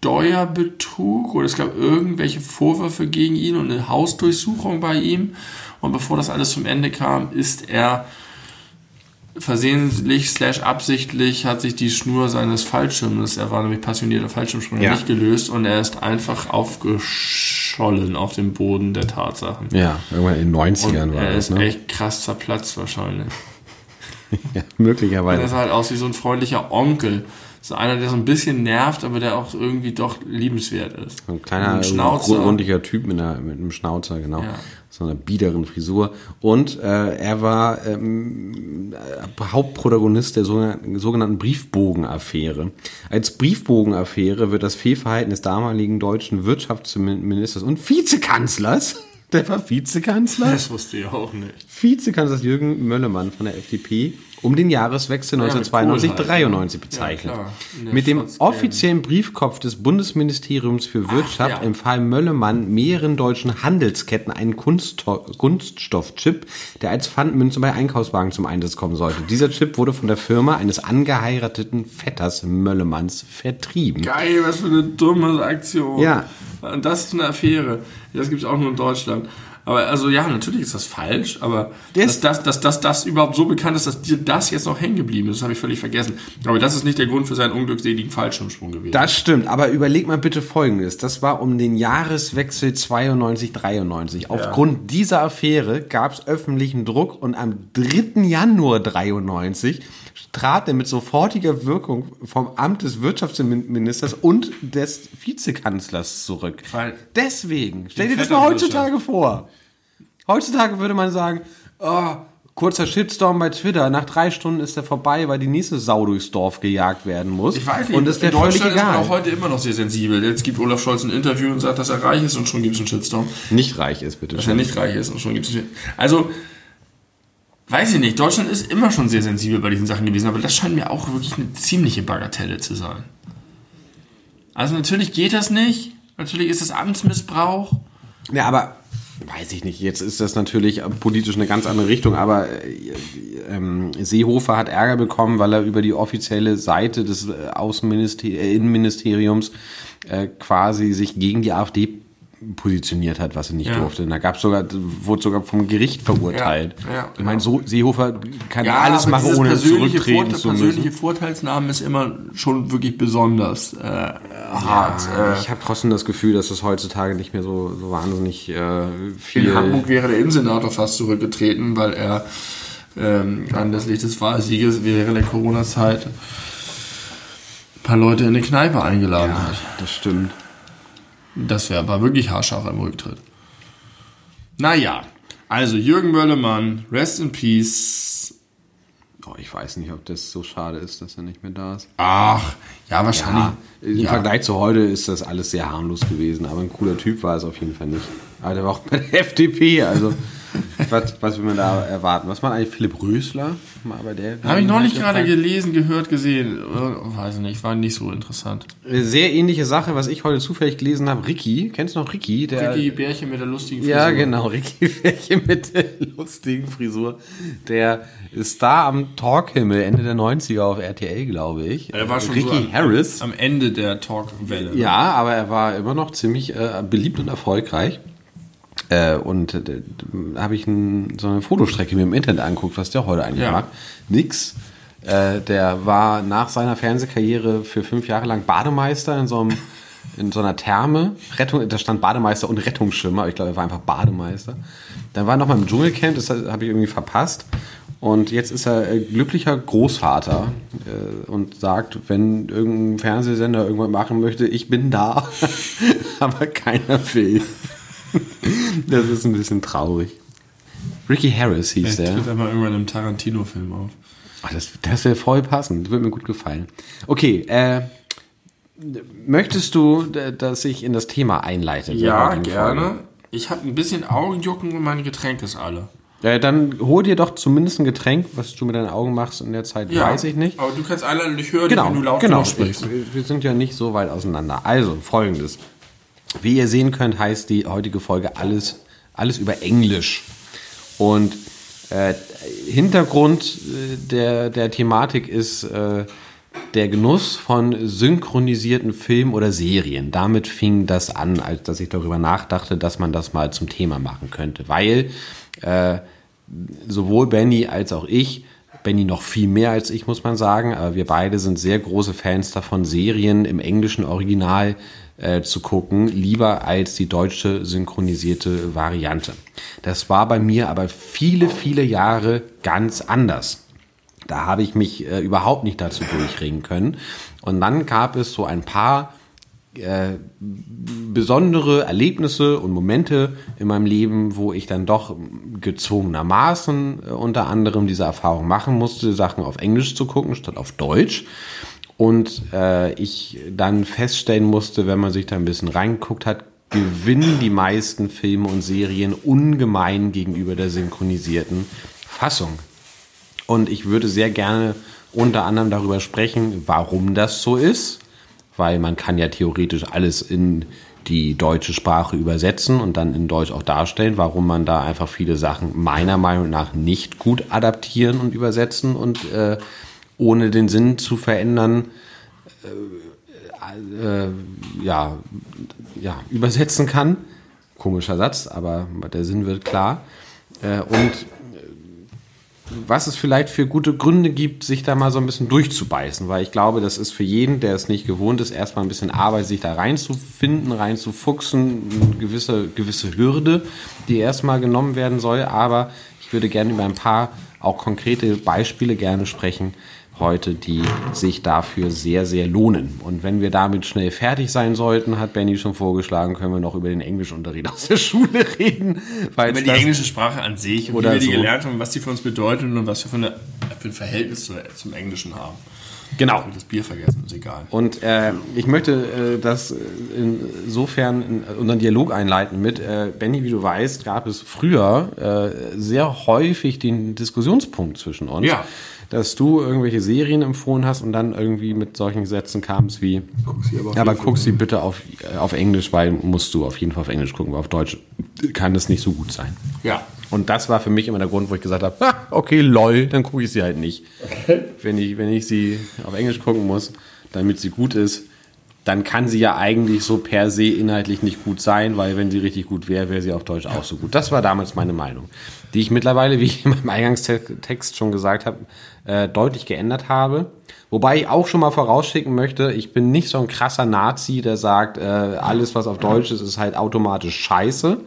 Steuerbetrug oder es gab irgendwelche Vorwürfe gegen ihn und eine Hausdurchsuchung bei ihm. Und bevor das alles zum Ende kam, ist er versehentlich slash absichtlich hat sich die Schnur seines Fallschirms, er war nämlich passionierter Fallschirmspringer, ja. nicht gelöst und er ist einfach aufgeschollen auf dem Boden der Tatsachen. Ja, irgendwann in den 90ern und war er das. Er ist ne? echt krass zerplatzt wahrscheinlich. ja, möglicherweise. Und er sah halt aus wie so ein freundlicher Onkel. So einer, der so ein bisschen nervt, aber der auch irgendwie doch liebenswert ist. Ein kleiner, ein Schnauzer. rundlicher Typ mit, einer, mit einem Schnauzer, genau. Ja. So einer biederen Frisur. Und äh, er war ähm, Hauptprotagonist der sogenannten Briefbogenaffäre. Als Briefbogenaffäre wird das Fehlverhalten des damaligen deutschen Wirtschaftsministers und Vizekanzlers der war Vizekanzler. Das wusste ich auch nicht. Vizekanzler Jürgen Möllemann von der FDP um den Jahreswechsel ja, 1992-93 bezeichnet. Ja, mit dem offiziellen Briefkopf des Bundesministeriums für Wirtschaft Ach, ja. empfahl Möllemann mehreren deutschen Handelsketten einen Kunststoffchip, der als Pfandmünze bei Einkaufswagen zum Einsatz kommen sollte. Dieser Chip wurde von der Firma eines angeheirateten Vetters Möllemanns vertrieben. Geil, was für eine dumme Aktion. Ja. Und das ist eine Affäre. Das gibt es auch nur in Deutschland. Aber also ja, natürlich ist das falsch, aber dass das, dass, dass das überhaupt so bekannt ist, dass dir das jetzt noch hängen geblieben ist, das habe ich völlig vergessen. Aber das ist nicht der Grund für seinen unglückseligen Fallschirmsprung gewesen. Das stimmt, aber überleg mal bitte folgendes. Das war um den Jahreswechsel 92, 93. Aufgrund ja. dieser Affäre gab es öffentlichen Druck und am 3. Januar 93 trat er mit sofortiger Wirkung vom Amt des Wirtschaftsministers und des Vizekanzlers zurück. Weil Deswegen, stell dir das mal heutzutage vor. Heutzutage würde man sagen, oh, kurzer Shitstorm bei Twitter, nach drei Stunden ist er vorbei, weil die nächste Sau durchs Dorf gejagt werden muss. Ich weiß nicht, und ist in Deutschland ist man auch heute immer noch sehr sensibel. Jetzt gibt Olaf Scholz ein Interview und sagt, dass er reich ist und schon gibt es einen Shitstorm. Nicht reich ist, bitte. Dass schon. er nicht reich ist und schon gibt es einen Shitstorm. Also, weiß ich nicht, Deutschland ist immer schon sehr sensibel bei diesen Sachen gewesen, aber das scheint mir auch wirklich eine ziemliche Bagatelle zu sein. Also natürlich geht das nicht, natürlich ist das Amtsmissbrauch. Ja, aber weiß ich nicht, jetzt ist das natürlich politisch eine ganz andere Richtung, aber äh, ähm, Seehofer hat Ärger bekommen, weil er über die offizielle Seite des Außenminister äh, Innenministeriums äh, quasi sich gegen die AfD positioniert hat, was er nicht ja. durfte. Und da gab sogar, wurde sogar vom Gericht verurteilt. Ja, ja, ich meine, so Seehofer kann ja, alles machen, ohne zurücktreten zu müssen. Persönliche Vorteilsnahmen ist immer schon wirklich besonders äh, hart. Äh, ich habe trotzdem das Gefühl, dass es heutzutage nicht mehr so, so wahnsinnig äh, viel. In Hamburg wäre der Innensenator fast zurückgetreten, weil er ähm, anlässlich des Wahlsieges während der Corona-Zeit ein paar Leute in eine Kneipe eingeladen hat. Das stimmt. Das wäre aber wirklich haarscharf im Rücktritt. Naja, also Jürgen Möllemann, Rest in Peace. Oh, ich weiß nicht, ob das so schade ist, dass er nicht mehr da ist. Ach, ja, wahrscheinlich. Ja, Im ja. Vergleich zu heute ist das alles sehr harmlos gewesen, aber ein cooler Typ war es auf jeden Fall nicht. Aber der war auch bei der FDP, also was, was will man da erwarten? Was war eigentlich Philipp Rösler? Habe ich noch nicht gerade gelesen, gehört, gesehen. Weiß ich nicht, war nicht so interessant. Sehr ähnliche Sache, was ich heute zufällig gelesen habe. Ricky, kennst du noch Ricky? Der, Ricky Bärchen mit der lustigen Frisur. Ja, genau, Ricky Bärchen mit der lustigen Frisur. Der ist da am Talkhimmel Ende der 90er auf RTL, glaube ich. Er war schon Ricky so am, Harris. Am Ende der Talkwelle. Ja, aber er war immer noch ziemlich äh, beliebt und erfolgreich. Äh, und äh, habe ich ein, so eine Fotostrecke mir im Internet angeguckt, was der heute eigentlich ja. macht. Nix. Äh, der war nach seiner Fernsehkarriere für fünf Jahre lang Bademeister in so einem in so einer Therme. Rettung, da stand Bademeister und Rettungsschimmer. Ich glaube, er war einfach Bademeister. Dann war er noch mal im Dschungelcamp, das habe ich irgendwie verpasst. Und jetzt ist er äh, glücklicher Großvater äh, und sagt, wenn irgendein Fernsehsender irgendwas machen möchte, ich bin da, aber keiner will. das ist ein bisschen traurig. Ricky Harris hieß der. Der tritt einmal irgendwann im Tarantino-Film auf. Ach, das das wäre voll passend. Das würde mir gut gefallen. Okay, äh, möchtest du, dass ich in das Thema einleite? Ja, gerne. Folge? Ich habe ein bisschen Augenjucken und mein Getränk ist alle. Ja, dann hol dir doch zumindest ein Getränk, was du mit deinen Augen machst in der Zeit, ja, weiß ich nicht. Aber du kannst einleiten und ich höre genau, dich, wenn du laut genau, sprichst. Wir, wir sind ja nicht so weit auseinander. Also, folgendes. Wie ihr sehen könnt, heißt die heutige Folge alles, alles über Englisch. Und äh, Hintergrund äh, der, der Thematik ist äh, der Genuss von synchronisierten Filmen oder Serien. Damit fing das an, als dass ich darüber nachdachte, dass man das mal zum Thema machen könnte. Weil äh, sowohl Benny als auch ich Benny noch viel mehr als ich, muss man sagen. Aber wir beide sind sehr große Fans davon, Serien im englischen Original äh, zu gucken, lieber als die deutsche synchronisierte Variante. Das war bei mir aber viele, viele Jahre ganz anders. Da habe ich mich äh, überhaupt nicht dazu durchringen können. Und dann gab es so ein paar äh, besondere Erlebnisse und Momente in meinem Leben, wo ich dann doch gezwungenermaßen äh, unter anderem diese Erfahrung machen musste, Sachen auf Englisch zu gucken statt auf Deutsch. Und äh, ich dann feststellen musste, wenn man sich da ein bisschen reinguckt hat, gewinnen die meisten Filme und Serien ungemein gegenüber der synchronisierten Fassung. Und ich würde sehr gerne unter anderem darüber sprechen, warum das so ist, weil man kann ja theoretisch alles in die deutsche Sprache übersetzen und dann in Deutsch auch darstellen, warum man da einfach viele Sachen meiner Meinung nach nicht gut adaptieren und übersetzen und äh, ohne den Sinn zu verändern, äh, äh, ja, ja, übersetzen kann. Komischer Satz, aber der Sinn wird klar. Äh, und was es vielleicht für gute Gründe gibt, sich da mal so ein bisschen durchzubeißen, weil ich glaube, das ist für jeden, der es nicht gewohnt ist, erstmal ein bisschen Arbeit, sich da reinzufinden, reinzufuchsen, eine gewisse, gewisse Hürde, die erstmal genommen werden soll. Aber ich würde gerne über ein paar auch konkrete Beispiele gerne sprechen, heute, die sich dafür sehr, sehr lohnen. Und wenn wir damit schnell fertig sein sollten, hat Benny schon vorgeschlagen, können wir noch über den Englischunterricht aus der Schule reden. Weil über die englische Sprache an sich und wie wir die so. gelernt haben, was die für uns bedeutet und was wir für, eine, für ein Verhältnis zum Englischen haben. Genau. Das Bier vergessen, ist egal. Und äh, ich möchte äh, das insofern in unseren Dialog einleiten mit. Äh, Benny, wie du weißt, gab es früher äh, sehr häufig den Diskussionspunkt zwischen uns. Ja dass du irgendwelche Serien empfohlen hast und dann irgendwie mit solchen Sätzen kamst wie, guck sie aber, aber guck sie bitte auf, äh, auf Englisch, weil musst du auf jeden Fall auf Englisch gucken, weil auf Deutsch kann das nicht so gut sein. Ja. Und das war für mich immer der Grund, wo ich gesagt habe, ah, okay, lol, dann gucke ich sie halt nicht. Okay. Wenn ich, wenn ich sie auf Englisch gucken muss, damit sie gut ist, dann kann sie ja eigentlich so per se inhaltlich nicht gut sein, weil wenn sie richtig gut wäre, wäre sie auf Deutsch auch so gut. Das war damals meine Meinung, die ich mittlerweile, wie ich in meinem Eingangstext schon gesagt habe, äh, deutlich geändert habe. Wobei ich auch schon mal vorausschicken möchte, ich bin nicht so ein krasser Nazi, der sagt, äh, alles was auf Deutsch ist, ist halt automatisch scheiße.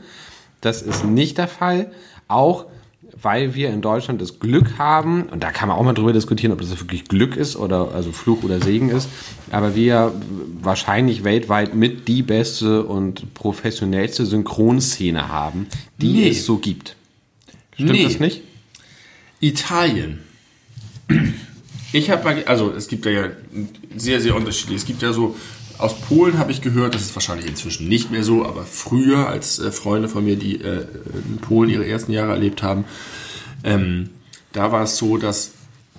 Das ist nicht der Fall. Auch weil wir in Deutschland das Glück haben, und da kann man auch mal drüber diskutieren, ob das wirklich Glück ist oder also Fluch oder Segen ist, aber wir wahrscheinlich weltweit mit die beste und professionellste Synchronszene haben, die nee. es so gibt. Stimmt nee. das nicht? Italien. Ich habe also es gibt ja sehr, sehr unterschiedlich. Es gibt ja so aus Polen habe ich gehört, das ist wahrscheinlich inzwischen nicht mehr so, aber früher, als äh, Freunde von mir, die äh, in Polen ihre ersten Jahre erlebt haben, ähm, da war es so, dass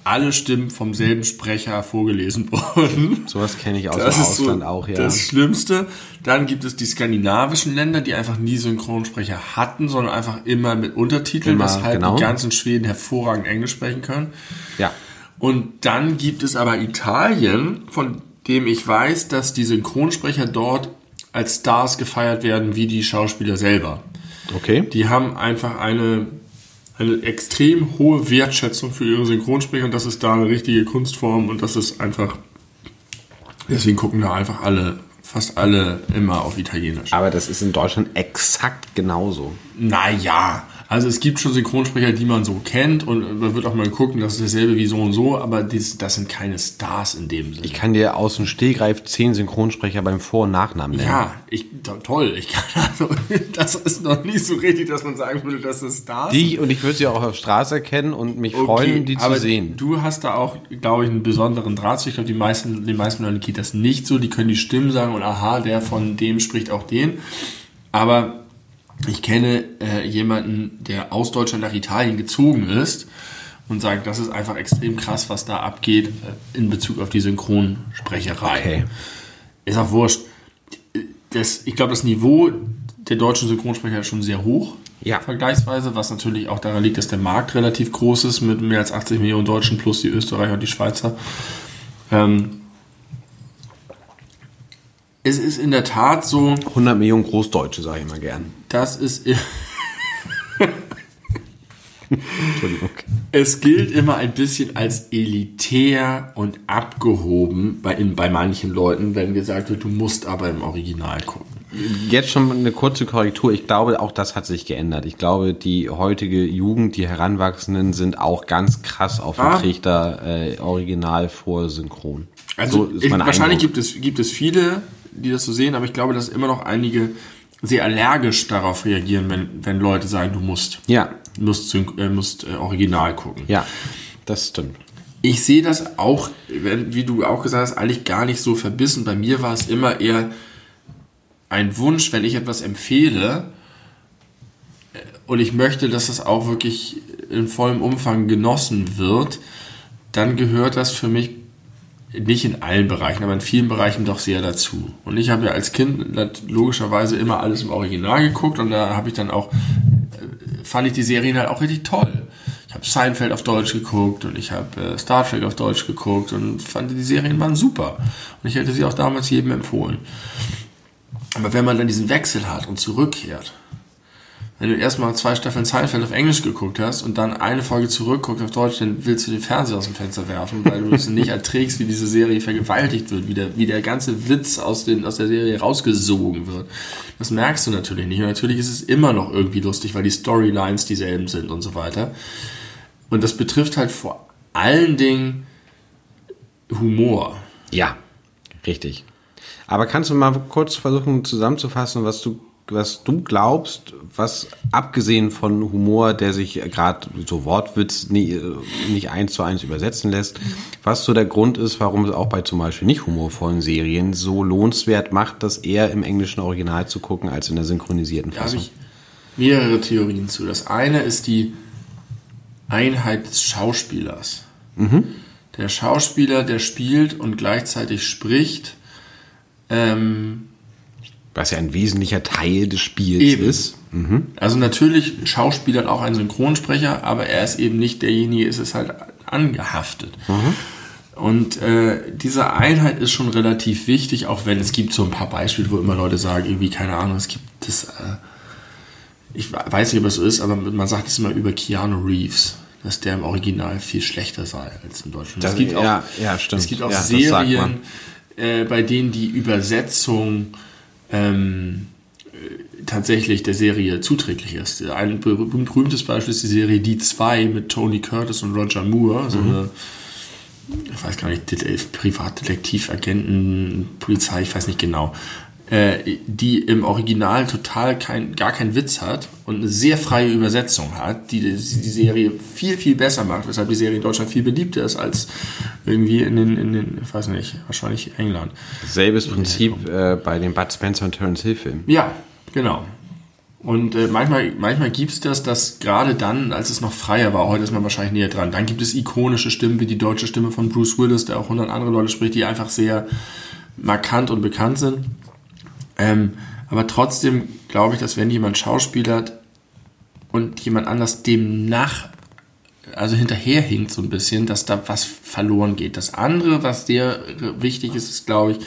alle Stimmen vom selben Sprecher vorgelesen wurden. Sowas kenne ich aus das dem Ausland so auch, ja. Das Schlimmste. Dann gibt es die skandinavischen Länder, die einfach nie Synchronsprecher hatten, sondern einfach immer mit Untertiteln, immer, weshalb genau. die ganzen Schweden hervorragend Englisch sprechen können. Ja. Und dann gibt es aber Italien, von dem ich weiß, dass die Synchronsprecher dort als Stars gefeiert werden, wie die Schauspieler selber. Okay. Die haben einfach eine, eine extrem hohe Wertschätzung für ihre Synchronsprecher und das ist da eine richtige Kunstform und das ist einfach. Deswegen gucken da einfach alle, fast alle immer auf Italienisch. Aber das ist in Deutschland exakt genauso. Naja, also es gibt schon Synchronsprecher, die man so kennt und man wird auch mal gucken, das ist dasselbe wie so und so, aber das, das sind keine Stars in dem Sinne. Ich kann dir aus dem Stehgreif zehn Synchronsprecher beim Vor- und Nachnamen nennen. Ja, ich, toll. Ich kann also, das ist noch nicht so richtig, dass man sagen würde, das ist Stars. Die, und ich würde sie auch auf der Straße erkennen und mich okay, freuen, die zu sehen. Du hast da auch, glaube ich, einen besonderen Draht Ich glaube, die meisten, die meisten Leute geht das nicht so. Die können die Stimmen sagen und aha, der von dem spricht auch den. Aber ich kenne äh, jemanden, der aus Deutschland nach Italien gezogen ist und sagt, das ist einfach extrem krass, was da abgeht äh, in Bezug auf die Synchronsprecherei. Okay. Ist auch wurscht. Das, ich glaube, das Niveau der deutschen Synchronsprecher ist schon sehr hoch. Ja. Vergleichsweise, was natürlich auch daran liegt, dass der Markt relativ groß ist mit mehr als 80 Millionen Deutschen plus die Österreicher und die Schweizer. Ähm, es ist in der Tat so. 100 Millionen Großdeutsche, sage ich mal gern. Das ist. Entschuldigung. Es gilt immer ein bisschen als elitär und abgehoben bei, in, bei manchen Leuten, wenn gesagt wird, du musst aber im Original gucken. Jetzt schon eine kurze Korrektur. Ich glaube, auch das hat sich geändert. Ich glaube, die heutige Jugend, die Heranwachsenden sind auch ganz krass auf dem ah. Trichter äh, original vor Synchron. Also so ich, wahrscheinlich gibt es, gibt es viele, die das so sehen, aber ich glaube, dass immer noch einige sehr allergisch darauf reagieren, wenn, wenn Leute sagen, du musst. Ja. Musst, äh, musst äh, original gucken. Ja, das stimmt. Ich sehe das auch, wie du auch gesagt hast, eigentlich gar nicht so verbissen. Bei mir war es immer eher ein Wunsch, wenn ich etwas empfehle äh, und ich möchte, dass das auch wirklich in vollem Umfang genossen wird, dann gehört das für mich nicht in allen Bereichen, aber in vielen Bereichen doch sehr dazu. Und ich habe ja als Kind logischerweise immer alles im Original geguckt und da habe ich dann auch, äh, fand ich die Serien halt auch richtig toll. Ich habe Seinfeld auf Deutsch geguckt und ich habe äh, Star Trek auf Deutsch geguckt und fand die Serien waren super. Und ich hätte sie auch damals jedem empfohlen. Aber wenn man dann diesen Wechsel hat und zurückkehrt, wenn du erstmal zwei Staffeln Seinfeld auf Englisch geguckt hast und dann eine Folge zurückguckst auf Deutsch, dann willst du den Fernseher aus dem Fenster werfen, weil du es nicht erträgst, wie diese Serie vergewaltigt wird, wie der, wie der ganze Witz aus, den, aus der Serie rausgesogen wird. Das merkst du natürlich nicht. Und natürlich ist es immer noch irgendwie lustig, weil die Storylines dieselben sind und so weiter. Und das betrifft halt vor allen Dingen Humor. Ja, richtig. Aber kannst du mal kurz versuchen zusammenzufassen, was du was du glaubst, was abgesehen von Humor, der sich gerade so Wortwitz nie, nicht eins zu eins übersetzen lässt, was so der Grund ist, warum es auch bei zum Beispiel nicht humorvollen Serien so lohnenswert macht, das eher im englischen Original zu gucken als in der synchronisierten Fassung? Da habe ich mehrere Theorien zu. Das eine ist die Einheit des Schauspielers. Mhm. Der Schauspieler, der spielt und gleichzeitig spricht, ähm, was ja ein wesentlicher Teil des Spiels eben. ist. Mhm. Also natürlich schauspielert auch ein Synchronsprecher, aber er ist eben nicht derjenige, ist es halt angehaftet. Mhm. Und äh, diese Einheit ist schon relativ wichtig, auch wenn es gibt so ein paar Beispiele, wo immer Leute sagen, irgendwie, keine Ahnung, es gibt das, äh, ich weiß nicht, ob es so ist, aber man sagt es immer über Keanu Reeves, dass der im Original viel schlechter sei als im Deutschen. Das, es gibt auch, ja, ja, stimmt. Es gibt auch ja, Serien, äh, bei denen die Übersetzung ähm, tatsächlich der Serie zuträglich ist. Ein berühmtes Beispiel ist die Serie Die 2 mit Tony Curtis und Roger Moore, so mhm. eine ich weiß gar nicht, Privatdetektivagenten, Polizei, ich weiß nicht genau, äh, die im Original total kein, gar keinen Witz hat und eine sehr freie Übersetzung hat, die die Serie viel, viel besser macht, weshalb die Serie in Deutschland viel beliebter ist als irgendwie in den, in den ich weiß nicht, wahrscheinlich England. Selbes Prinzip äh, bei den Bud Spencer und Terence Hill Filmen. Ja, genau. Und äh, manchmal, manchmal gibt es das, dass gerade dann, als es noch freier war, heute ist man wahrscheinlich näher dran, dann gibt es ikonische Stimmen wie die deutsche Stimme von Bruce Willis, der auch hundert andere Leute spricht, die einfach sehr markant und bekannt sind. Ähm, aber trotzdem glaube ich, dass wenn jemand schauspielert und jemand anders dem nach, also hinterherhinkt so ein bisschen, dass da was verloren geht. Das andere, was sehr wichtig ist, ist, glaube ich,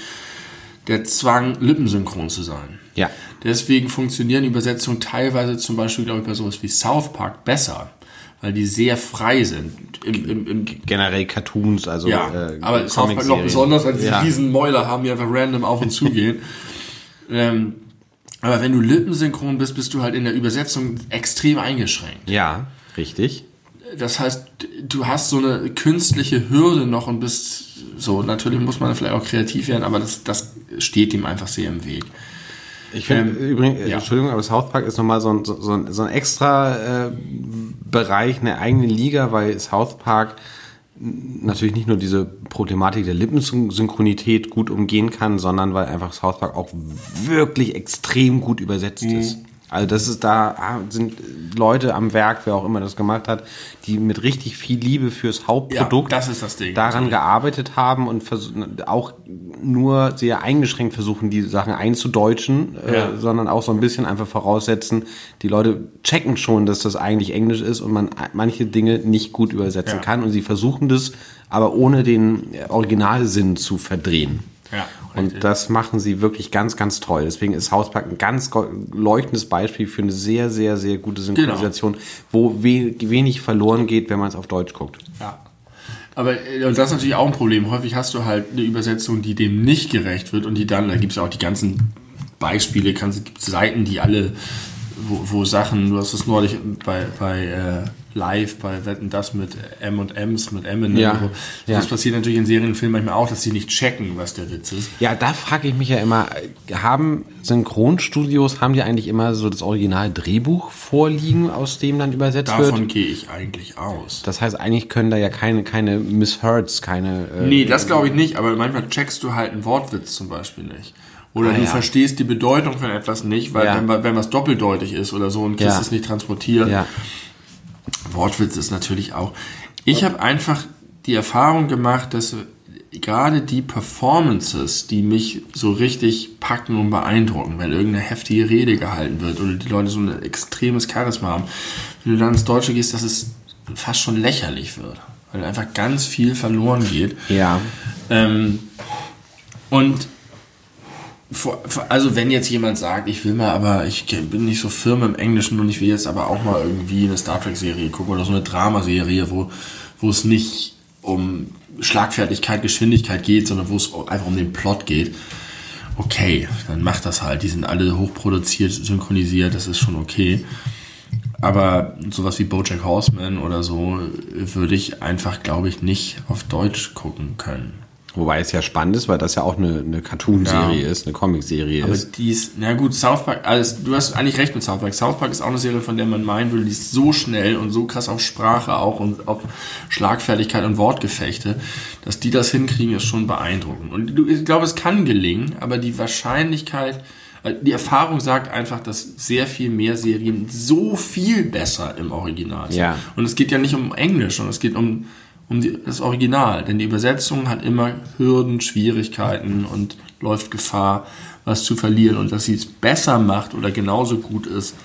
der Zwang, lippensynchron zu sein. Ja. Deswegen funktionieren Übersetzungen teilweise zum Beispiel, glaube ich, bei sowas wie South Park besser, weil die sehr frei sind. Im, im, im Generell Cartoons, also ja, äh, aber South Park noch besonders, weil sie ja. diesen Mäuler haben, die einfach random auf und zu gehen. Ähm, aber wenn du lippensynchron bist, bist du halt in der Übersetzung extrem eingeschränkt. Ja, richtig. Das heißt, du hast so eine künstliche Hürde noch und bist so, natürlich muss man vielleicht auch kreativ werden, aber das, das steht ihm einfach sehr im Weg. Ich finde ähm, übrigens, ja. Entschuldigung, aber South Park ist nochmal so ein, so, ein, so ein extra äh, Bereich, eine eigene Liga, weil South Park natürlich nicht nur diese Problematik der Lippensynchronität gut umgehen kann, sondern weil einfach South Park auch wirklich extrem gut übersetzt mhm. ist. Also das ist da ah, sind Leute am Werk, wer auch immer das gemacht hat, die mit richtig viel Liebe fürs Hauptprodukt ja, das ist das Ding, daran gearbeitet haben und auch nur sehr eingeschränkt versuchen, die Sachen einzudeutschen, äh, ja. äh, sondern auch so ein bisschen einfach voraussetzen, die Leute checken schon, dass das eigentlich Englisch ist und man manche Dinge nicht gut übersetzen ja. kann und sie versuchen das, aber ohne den Originalsinn zu verdrehen. Ja, und das machen sie wirklich ganz, ganz toll. Deswegen ist Hauspark ein ganz leuchtendes Beispiel für eine sehr, sehr, sehr gute Synchronisation, genau. wo wenig verloren geht, wenn man es auf Deutsch guckt. Ja. Aber äh, und das ist natürlich auch ein Problem. Häufig hast du halt eine Übersetzung, die dem nicht gerecht wird und die dann, da gibt es ja auch die ganzen Beispiele, gibt Seiten, die alle, wo, wo Sachen, du hast es neulich bei, bei äh, live bei Wetten das mit M und M's, mit Eminem. Ja, so. Das ja. passiert natürlich in Serienfilmen manchmal auch, dass sie nicht checken, was der Witz ist. Ja, da frage ich mich ja immer, haben Synchronstudios, haben die eigentlich immer so das Original Drehbuch vorliegen, aus dem dann übersetzt Davon wird? Davon gehe ich eigentlich aus. Das heißt, eigentlich können da ja keine, keine Missheards, keine... Äh, nee, das glaube ich nicht, aber manchmal checkst du halt einen Wortwitz zum Beispiel nicht. Oder ah, du ja. verstehst die Bedeutung von etwas nicht, weil ja. wenn, wenn was doppeldeutig ist oder so und kriegst es nicht transportiert. Ja. Wortwitz ist natürlich auch. Ich habe einfach die Erfahrung gemacht, dass gerade die Performances, die mich so richtig packen und beeindrucken, wenn irgendeine heftige Rede gehalten wird oder die Leute so ein extremes Charisma haben, wenn du dann ins Deutsche gehst, dass es fast schon lächerlich wird, weil einfach ganz viel verloren geht. Ja. Ähm, und also wenn jetzt jemand sagt, ich will mal, aber ich bin nicht so firm im Englischen und ich will jetzt aber auch mal irgendwie eine Star Trek Serie gucken oder so eine Dramaserie, wo, wo es nicht um Schlagfertigkeit, Geschwindigkeit geht, sondern wo es einfach um den Plot geht. Okay, dann macht das halt. Die sind alle hochproduziert, synchronisiert, das ist schon okay. Aber sowas wie Bojack Horseman oder so würde ich einfach, glaube ich, nicht auf Deutsch gucken können. Wobei es ja spannend ist, weil das ja auch eine, eine Cartoon-Serie ja. ist, eine Comic-Serie ist. Aber die ist, na gut, South Park, alles, du hast eigentlich recht mit South Park. South Park ist auch eine Serie, von der man meinen würde, die ist so schnell und so krass auf Sprache auch und auf Schlagfertigkeit und Wortgefechte, dass die das hinkriegen, ist schon beeindruckend. Und ich glaube, es kann gelingen, aber die Wahrscheinlichkeit, äh, die Erfahrung sagt einfach, dass sehr viel mehr Serien so viel besser im Original sind. Ja. Und es geht ja nicht um Englisch, sondern es geht um um die, das Original. Denn die Übersetzung hat immer Hürden, Schwierigkeiten und läuft Gefahr, was zu verlieren. Und dass sie es besser macht oder genauso gut ist,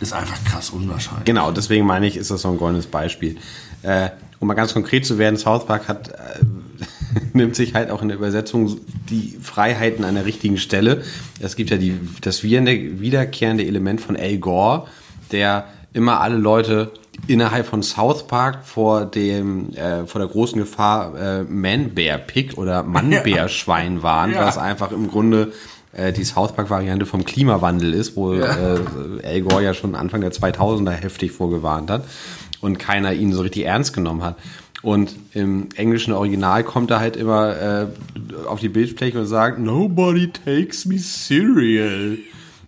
ist einfach krass unwahrscheinlich. Genau, deswegen meine ich, ist das so ein goldenes Beispiel. Äh, um mal ganz konkret zu werden, South Park hat, äh, nimmt sich halt auch in der Übersetzung die Freiheiten an der richtigen Stelle. Es gibt ja die, das wiederkehrende Element von Al Gore, der immer alle Leute innerhalb von South Park vor dem äh, vor der großen Gefahr äh, Man-Bear-Pig oder Mann-Bär-Schwein waren, ja. was einfach im Grunde äh, die South Park-Variante vom Klimawandel ist, wo ja. äh, Al Gore ja schon Anfang der 2000er heftig vorgewarnt hat und keiner ihn so richtig ernst genommen hat. Und im englischen Original kommt er halt immer äh, auf die Bildfläche und sagt, Nobody takes me serial.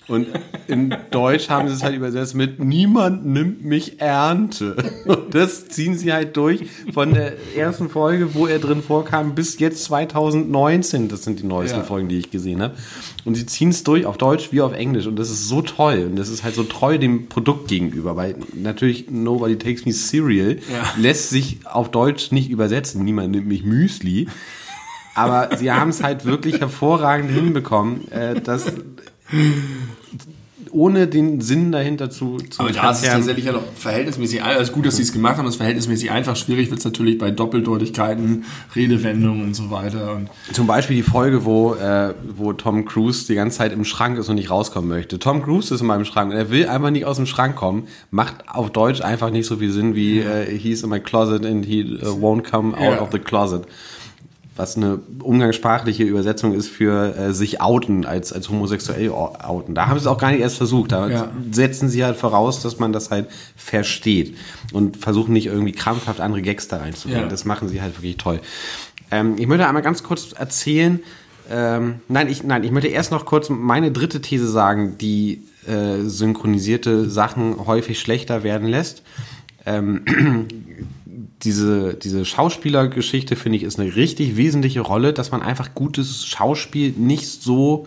Und in Deutsch haben sie es halt übersetzt mit Niemand nimmt mich Ernte. Und das ziehen sie halt durch von der ersten Folge, wo er drin vorkam, bis jetzt 2019. Das sind die neuesten ja. Folgen, die ich gesehen habe. Und sie ziehen es durch auf Deutsch wie auf Englisch. Und das ist so toll. Und das ist halt so treu dem Produkt gegenüber. Weil natürlich Nobody Takes Me Cereal ja. lässt sich auf Deutsch nicht übersetzen. Niemand nimmt mich Müsli. Aber sie haben es halt wirklich hervorragend hinbekommen, äh, dass ohne den Sinn dahinter zu, zu Aber da ist es tatsächlich ja noch verhältnismäßig, also gut, dass sie es gemacht haben, das ist verhältnismäßig einfach. Schwierig wird es natürlich bei Doppeldeutigkeiten, Redewendungen und so weiter. Und Zum Beispiel die Folge, wo, äh, wo Tom Cruise die ganze Zeit im Schrank ist und nicht rauskommen möchte. Tom Cruise ist in meinem Schrank und er will einfach nicht aus dem Schrank kommen. Macht auf Deutsch einfach nicht so viel Sinn wie ja. äh, he's in my closet and he uh, won't come out ja. of the closet was eine umgangssprachliche Übersetzung ist für äh, sich outen als, als homosexuell outen. Da haben sie es auch gar nicht erst versucht. Da ja. setzen sie halt voraus, dass man das halt versteht und versuchen nicht irgendwie krampfhaft andere Gags da reinzubringen. Ja. Das machen sie halt wirklich toll. Ähm, ich möchte einmal ganz kurz erzählen, ähm, nein, ich, nein, ich möchte erst noch kurz meine dritte These sagen, die äh, synchronisierte Sachen häufig schlechter werden lässt. Ähm, diese, diese Schauspielergeschichte, finde ich, ist eine richtig wesentliche Rolle, dass man einfach gutes Schauspiel nicht so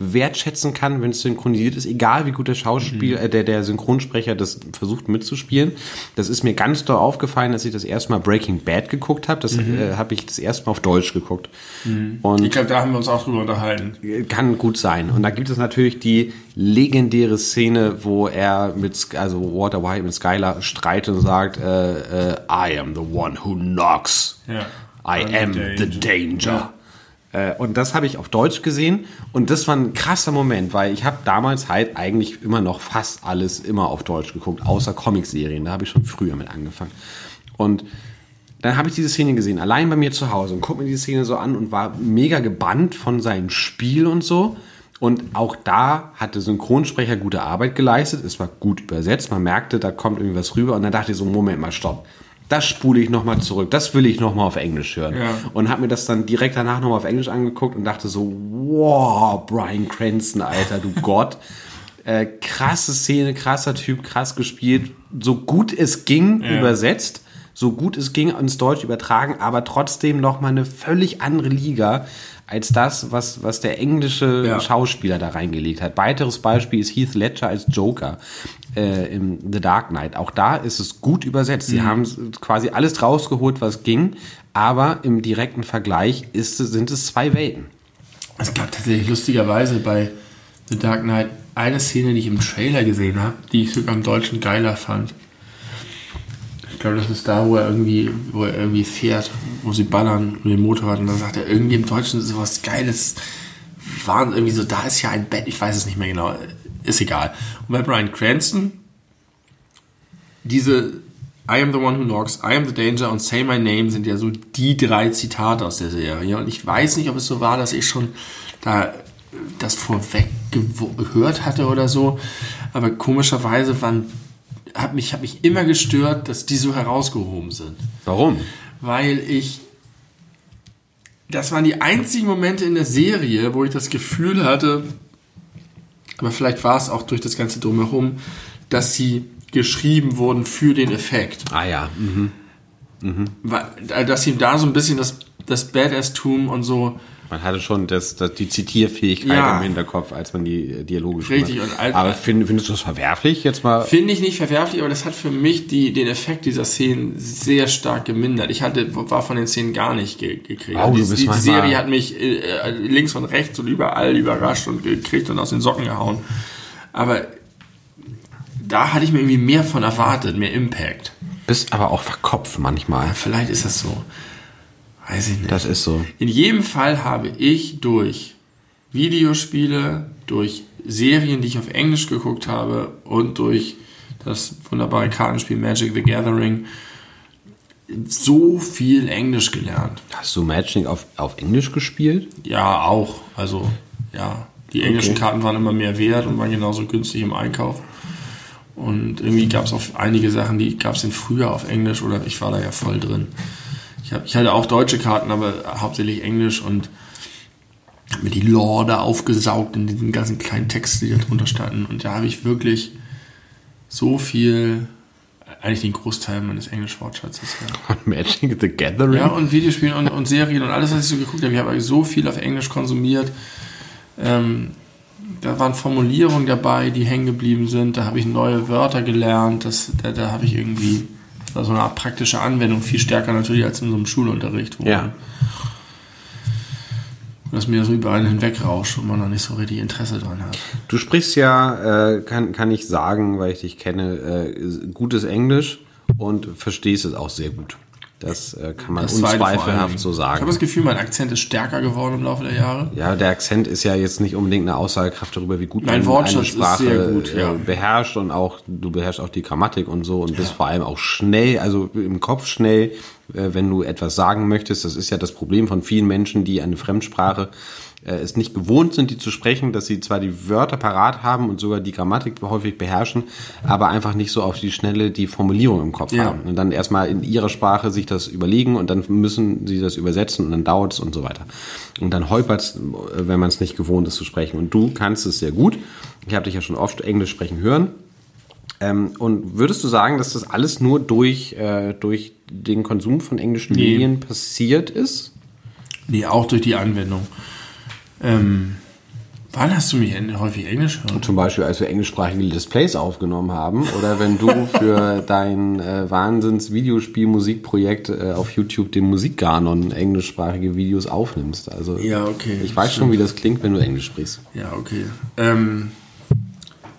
wertschätzen kann, wenn es synchronisiert ist, egal wie gut der Schauspiel, mhm. äh, der, der Synchronsprecher das versucht mitzuspielen. Das ist mir ganz doll aufgefallen, als ich das erste Mal Breaking Bad geguckt habe. Das mhm. äh, habe ich das erste Mal auf Deutsch geguckt. Mhm. Und ich glaube, da haben wir uns auch drüber unterhalten. Kann gut sein. Und da gibt es natürlich die legendäre Szene, wo er mit, also Walter White mit Skylar streitet und sagt, äh, äh, I am the one who knocks. Ja. I am the danger. Danger. Ja. Äh, und das habe ich auf Deutsch gesehen und das war ein krasser Moment, weil ich habe damals halt eigentlich immer noch fast alles immer auf Deutsch geguckt, außer Comicserien. Da habe ich schon früher mit angefangen. Und dann habe ich diese Szene gesehen, allein bei mir zu Hause und guck mir diese Szene so an und war mega gebannt von seinem Spiel und so. Und auch da hat der Synchronsprecher gute Arbeit geleistet. Es war gut übersetzt. Man merkte, da kommt irgendwie was rüber. Und dann dachte ich so, Moment mal, stopp. Das spule ich nochmal zurück. Das will ich nochmal auf Englisch hören. Ja. Und habe mir das dann direkt danach nochmal auf Englisch angeguckt und dachte so, wow, Brian Cranston, Alter, du Gott. Äh, krasse Szene, krasser Typ, krass gespielt. So gut es ging, ja. übersetzt so gut es ging ins Deutsch übertragen, aber trotzdem noch mal eine völlig andere Liga als das, was, was der englische ja. Schauspieler da reingelegt hat. Weiteres Beispiel ist Heath Ledger als Joker äh, im The Dark Knight. Auch da ist es gut übersetzt. Sie mhm. haben quasi alles rausgeholt, was ging, aber im direkten Vergleich ist, sind es zwei Welten. Es gab tatsächlich lustigerweise bei The Dark Knight eine Szene, die ich im Trailer gesehen habe, die ich sogar im Deutschen geiler fand. Glaube, das ist da, wo er irgendwie, wo er irgendwie fährt, wo sie ballern mit dem Motorrad und dann sagt er irgendwie im Deutschen sowas Geiles. Waren irgendwie so, da ist ja ein Bett, ich weiß es nicht mehr genau, ist egal. Und bei Brian Cranston, diese I am the one who knocks, I am the danger und Say my name sind ja so die drei Zitate aus der Serie. Und ich weiß nicht, ob es so war, dass ich schon da das vorweg gehört hatte oder so. Aber komischerweise waren hat mich, hat mich immer gestört, dass die so herausgehoben sind. Warum? Weil ich. Das waren die einzigen Momente in der Serie, wo ich das Gefühl hatte, aber vielleicht war es auch durch das Ganze drumherum, dass sie geschrieben wurden für den Effekt. Ah ja. Mhm. Mhm. Dass ihm da so ein bisschen das, das Badass-Tum und so man hatte schon das, das, die Zitierfähigkeit ja. im Hinterkopf, als man die Dialoge schrieb. Richtig. Und als, aber find, findest du das verwerflich jetzt mal? Finde ich nicht verwerflich, aber das hat für mich die, den Effekt dieser Szenen sehr stark gemindert. Ich hatte, war von den Szenen gar nicht ge gekriegt. Oh, die, die, die Serie hat mich äh, äh, links und rechts und überall überrascht und gekriegt und aus den Socken gehauen. Aber da hatte ich mir irgendwie mehr von erwartet, mehr Impact. Bist aber auch verkopft manchmal. Ja, vielleicht ist das so. Weiß ich nicht. Das ist so. In jedem Fall habe ich durch Videospiele, durch Serien, die ich auf Englisch geguckt habe und durch das wunderbare Kartenspiel Magic the Gathering so viel Englisch gelernt. Hast du Magic auf, auf Englisch gespielt? Ja, auch. Also, ja. Die englischen okay. Karten waren immer mehr wert und waren genauso günstig im Einkauf. Und irgendwie gab es auch einige Sachen, die gab es in früher auf Englisch oder ich war da ja voll drin. Ich, hab, ich hatte auch deutsche Karten, aber hauptsächlich Englisch und habe mir die Lore da aufgesaugt in diesen ganzen kleinen Texten, die da drunter standen. Und da habe ich wirklich so viel, eigentlich den Großteil meines Englisch-Wortschatzes. Ja. Magic the Gathering? Ja, und Videospiele und, und Serien und alles, was ich so geguckt habe. Ich habe so viel auf Englisch konsumiert. Ähm, da waren Formulierungen dabei, die hängen geblieben sind. Da habe ich neue Wörter gelernt. Das, da, da habe ich irgendwie war so eine Art praktische Anwendung, viel stärker natürlich als in so einem Schulunterricht, wo ja. das mir so über einen hinweg rauscht und man da nicht so richtig Interesse dran hat. Du sprichst ja, äh, kann, kann ich sagen, weil ich dich kenne, äh, gutes Englisch und verstehst es auch sehr gut. Das äh, kann man das unzweifelhaft so sagen. Ich habe das Gefühl, mein Akzent ist stärker geworden im Laufe der Jahre. Ja, der Akzent ist ja jetzt nicht unbedingt eine Aussagekraft darüber, wie gut mein man eine Sprache gut, ja. beherrscht und auch du beherrschst auch die Grammatik und so und ja. bist vor allem auch schnell, also im Kopf schnell, äh, wenn du etwas sagen möchtest. Das ist ja das Problem von vielen Menschen, die eine Fremdsprache äh, es nicht gewohnt sind, die zu sprechen, dass sie zwar die Wörter parat haben und sogar die Grammatik häufig beherrschen, aber einfach nicht so auf die Schnelle die Formulierung im Kopf ja. haben. Und dann erstmal in ihrer Sprache sich das überlegen und dann müssen sie das übersetzen und dann dauert es und so weiter. Und dann holpert es, wenn man es nicht gewohnt ist zu sprechen. Und du kannst es sehr gut. Ich habe dich ja schon oft Englisch sprechen hören. Ähm, und würdest du sagen, dass das alles nur durch, äh, durch den Konsum von englischen nee. Medien passiert ist? Nee, auch durch die Anwendung. Ähm, wann hast du mich häufig Englisch gehört? Zum Beispiel, als wir englischsprachige Displays aufgenommen haben oder wenn du für dein äh, Wahnsinns-Videospiel-Musikprojekt äh, auf YouTube den Musikganon englischsprachige Videos aufnimmst. Also ja, okay. Ich weiß schon, wie das klingt, wenn du Englisch sprichst. Ja, okay. Ähm,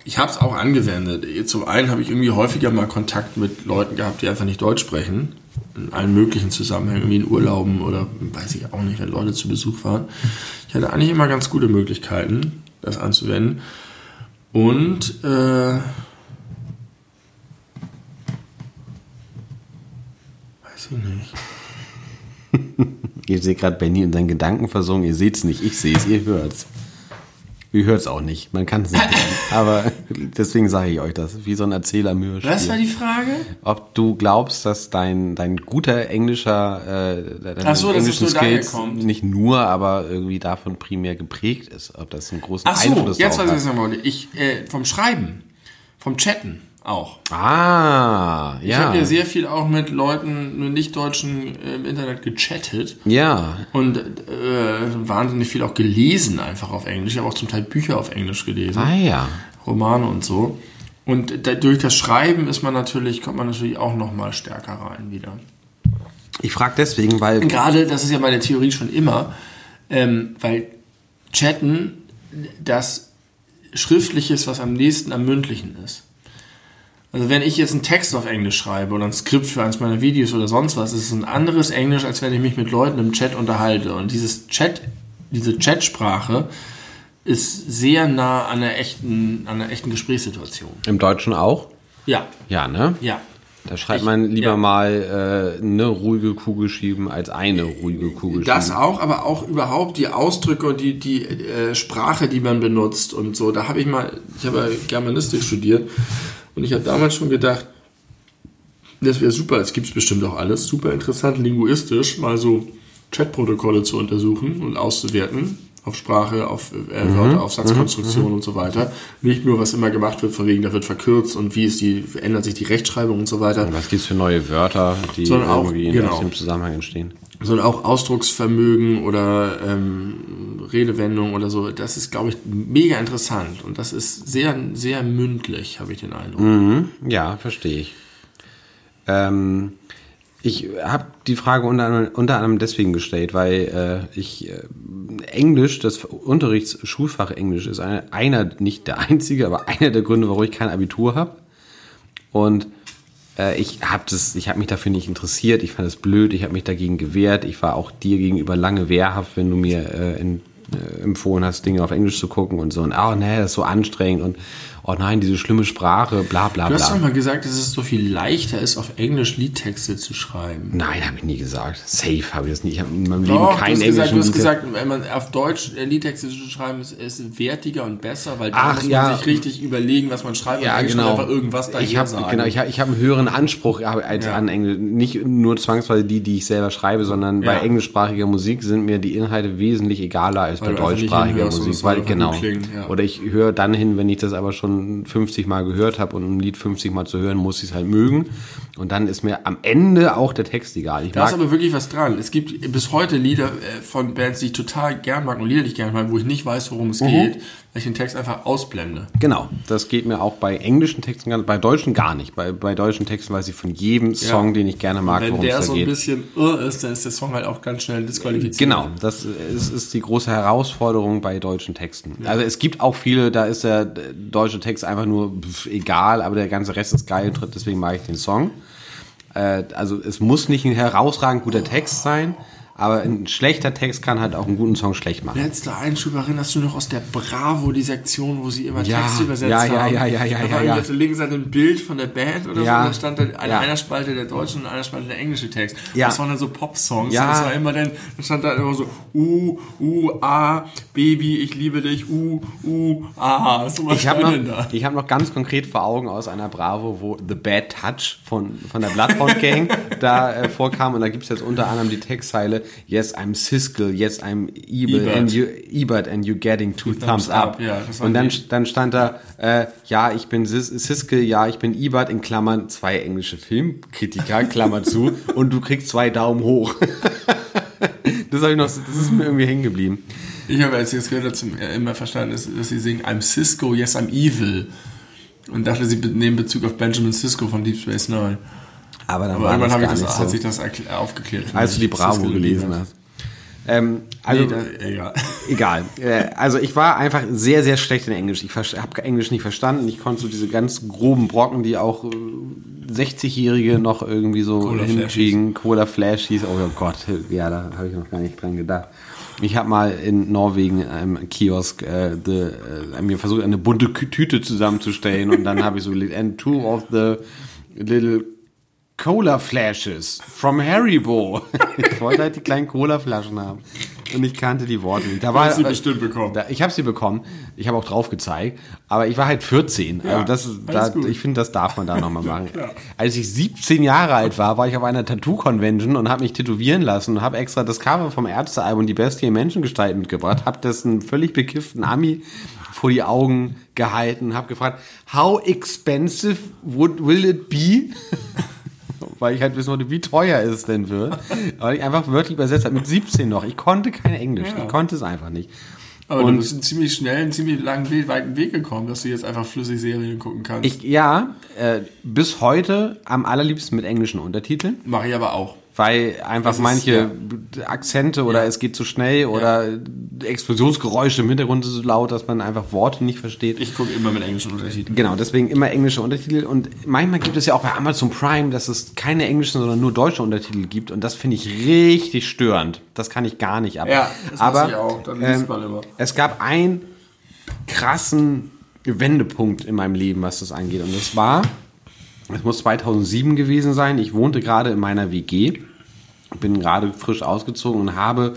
ich habe es auch angewendet. Zum einen habe ich irgendwie häufiger mal Kontakt mit Leuten gehabt, die einfach nicht Deutsch sprechen. In allen möglichen Zusammenhängen, wie in Urlauben oder weiß ich auch nicht, wenn Leute zu Besuch waren. Ich hatte eigentlich immer ganz gute Möglichkeiten, das anzuwenden. Und äh, weiß ich nicht. ihr seht gerade Benny in seinen Gedanken versunken. Ihr seht es nicht, ich sehe es, ihr hört Ihr hört es auch nicht. Man kann es nicht hören. Aber deswegen sage ich euch das. Wie so ein Erzählermühe. Was war die Frage? Ob du glaubst, dass dein, dein guter englischer, äh, dein Ach so, dass es nur Skills kommt. nicht nur, aber irgendwie davon primär geprägt ist. Ob das einen großen Ach so, Einfluss jetzt weiß ich, was ich sagen wollte. Ich, äh, vom Schreiben, vom Chatten auch. Ah, Ich habe ja. ja sehr viel auch mit Leuten, mit Nicht-Deutschen äh, im Internet gechattet. ja. Und äh, wahnsinnig viel auch gelesen einfach auf Englisch. Ich habe auch zum Teil Bücher auf Englisch gelesen. Ah ja. Romane und so. Und da, durch das Schreiben ist man natürlich, kommt man natürlich auch noch mal stärker rein wieder. Ich frage deswegen, weil Gerade, das ist ja meine Theorie schon immer, ähm, weil Chatten das Schriftliche ist, was am nächsten am Mündlichen ist. Also wenn ich jetzt einen Text auf Englisch schreibe oder ein Skript für eins meiner Videos oder sonst was, ist es ein anderes Englisch, als wenn ich mich mit Leuten im Chat unterhalte. Und dieses Chat, diese Chatsprache ist sehr nah an der echten, an der echten Gesprächssituation. im Deutschen auch. Ja, Ja, ne? ja. Da schreibt Ich- man lieber ja. mal äh, eine ruhige Kugel schieben als eine ruhige Kugel Das schieben. auch, aber auch überhaupt die Ausdrücke und die, die äh, Sprache, die man benutzt und so. Da habe ich mal, ich habe ja Germanistik studiert und ich habe damals schon gedacht, das wäre super, es gibt bestimmt auch alles, super interessant, linguistisch mal so Chatprotokolle zu untersuchen und auszuwerten. Auf Sprache, auf äh, Mhm. Wörter, auf Satzkonstruktion und so weiter. Nicht nur, was immer gemacht wird, von wegen, da wird verkürzt und wie ist die, ändert sich die Rechtschreibung und so weiter. Was gibt's für neue Wörter, die auch- irgendwie in genau. dem Zusammenhang entstehen? Sondern auch Ausdrucksvermögen oder ähm, Redewendung oder so. Das ist, glaube ich, mega interessant und das ist sehr, sehr mündlich, habe ich den Eindruck. Mhm. Ja, verstehe ich. Ähm, ich habe die Frage unter, anderem- unter anderem deswegen gestellt, weil äh, ich äh, Englisch, das Unterrichtsschulfach Englisch ist eine, einer, nicht der einzige, aber einer der Gründe, warum ich kein Abitur habe. Und äh, ich habe habe mich dafür nicht interessiert. Ich fand es blöd. Ich habe mich dagegen gewehrt. Ich war auch dir gegenüber lange wehrhaft, wenn du mir äh, in, äh, empfohlen hast, Dinge auf Englisch zu gucken und so. Und oh nee, das ist so anstrengend und oh nein, diese schlimme Sprache, bla bla Du hast doch bla. mal gesagt, dass es so viel leichter ist, auf Englisch Liedtexte zu schreiben. Nein, habe ich nie gesagt. Safe habe ich das nie. Ich habe in meinem Leben Doch, keinen du hast gesagt, englischen du hast gesagt, wenn man auf Deutsch äh, Liedtexte zu schreiben, ist, ist wertiger und besser, weil da muss man ja. sich richtig überlegen, was man schreibt Ja, und nicht genau. einfach irgendwas daher ich hab, sagen. Genau, ich habe hab einen höheren Anspruch als Ja. an Englisch. Nicht nur zwangsweise die, die ich selber schreibe, sondern Ja. bei englischsprachiger Musik sind mir die Inhalte wesentlich egaler als Weil bei nicht deutschsprachiger Musik. Weil, genau. ja. Oder ich höre dann hin, wenn ich das aber schon 50 Mal gehört habe und ein Lied 50 Mal zu hören, muss ich es halt mögen. Und dann ist mir am Ende auch der Text egal. Ich Da ist aber wirklich was dran. Es gibt bis heute Lieder äh, von Bands, die ich total gern mag und Lieder, die ich gern mag, wo ich nicht weiß, worum Mhm. es geht, weil ich den Text einfach ausblende. Genau, das geht mir auch bei englischen Texten bei deutschen gar nicht. Bei, bei deutschen Texten weiß ich von jedem Song, den ich gerne mag, Wenn worum der es so da ein geht. bisschen irr ist, dann ist der Song halt auch ganz schnell disqualifiziert. Genau, das ist, ist die große Herausforderung bei deutschen Texten. Also es gibt auch viele, da ist der deutsche Text einfach nur pf, egal, aber der ganze Rest ist geil, deswegen mag ich den Song. Äh, also es muss nicht ein herausragend guter Text sein, aber ein schlechter Text kann halt auch einen guten Song schlecht machen. Letzter Einschub, erinnerst du noch aus der Bravo, die Sektion, wo sie immer Ja, Texte übersetzt ja, ja, haben? ja, ja, ja, da ja, war ja. auf der linken Seite ein Bild von der Band oder Ja, so, und da stand dann an ja. einer Spalte der deutsche und an einer Spalte der englische Text. Ja. Das waren dann so Pop-Songs. Ja. Und Das war immer dann, da stand da immer so, uh, uh, ah, Baby, ich liebe dich, uh, uh, ah. So was Ich habe noch, da. ich hab noch ganz konkret vor Augen aus einer Bravo, wo The Bad Touch von, von der Bloodhound Gang da äh, vorkam. Und da gibt's jetzt unter anderem die Textzeile Yes, I'm Siskel, yes, I'm Ebert, Ebert. and you, Ebert and you getting two thumbs, thumbs up. up, ja, und dann, dann stand da, äh, ja, ich bin Sis, Siskel, ja, ich bin Ebert, in Klammern zwei englische Filmkritiker, Klammer zu, und du kriegst zwei Daumen hoch. das, ich noch, das ist mir irgendwie hängen geblieben. Ich habe als ich das gehört zum, immer verstanden, dass, dass sie singen I'm Cisco, yes, I'm evil. Und dachte, sie nehmen Bezug auf Benjamin Cisco von Deep Space Nine. Aber dann Aber war irgendwann das habe ich das, nicht hat so. sich das aufgeklärt. als du die Bravo gelesen hast. Ähm, also, nee, da, egal. egal. Äh, also ich war einfach sehr, sehr schlecht in Englisch. Ich habe Englisch nicht verstanden. Ich konnte so diese ganz groben Brocken, die auch äh, 60-Jährige noch irgendwie so Cola hinkriegen. Cola Flashies. Oh Gott, ja, da habe ich noch gar nicht dran gedacht. Ich habe mal in Norwegen im Kiosk äh, the, äh, mir versucht, eine bunte Tüte zusammenzustellen und dann habe ich so and two of the little Cola Flashes from Haribo. ich wollte halt die kleinen Cola Flaschen haben. und ich kannte die Worte nicht. Da war, hast sie bestimmt bekommen. Da, ich habe sie bekommen. Ich habe auch drauf gezeigt. Aber ich war halt 14. Ja, also das, da, ich finde, das darf man da nochmal machen. ja. Als ich 17 Jahre alt war, war ich auf einer Tattoo-Convention und habe mich tätowieren lassen und habe extra das Cover vom Ärztealbum Die Bestie in Menschengestalt mitgebracht. Habe das einen völlig bekifften Ami vor die Augen gehalten, habe gefragt, how expensive would, will it be? Weil ich halt wissen wollte, wie teuer es denn wird. Weil ich einfach wörtlich übersetzt habe, mit 17 noch. Ich konnte kein Englisch, ja. ich konnte es einfach nicht. Aber und du bist einen ziemlich schnell, einen ziemlich langen, weiten Weg gekommen, dass du jetzt einfach flüssig Serien gucken kannst. Ich, ja, äh, bis heute am allerliebsten mit englischen Untertiteln. Mache ich aber auch weil einfach manche ja. Akzente oder ja. es geht zu schnell oder ja. Explosionsgeräusche im Hintergrund sind so laut, dass man einfach Worte nicht versteht. Ich gucke immer mit englischen Untertiteln. Genau, deswegen immer englische Untertitel und manchmal gibt es ja auch bei Amazon Prime, dass es keine englischen, sondern nur deutsche Untertitel gibt und das finde ich richtig störend. Das kann ich gar nicht ab. Ja, das Aber ich auch. Dann liest ähm, man immer. es gab einen krassen Wendepunkt in meinem Leben, was das angeht und das war es muss 2007 gewesen sein. Ich wohnte gerade in meiner WG, bin gerade frisch ausgezogen und habe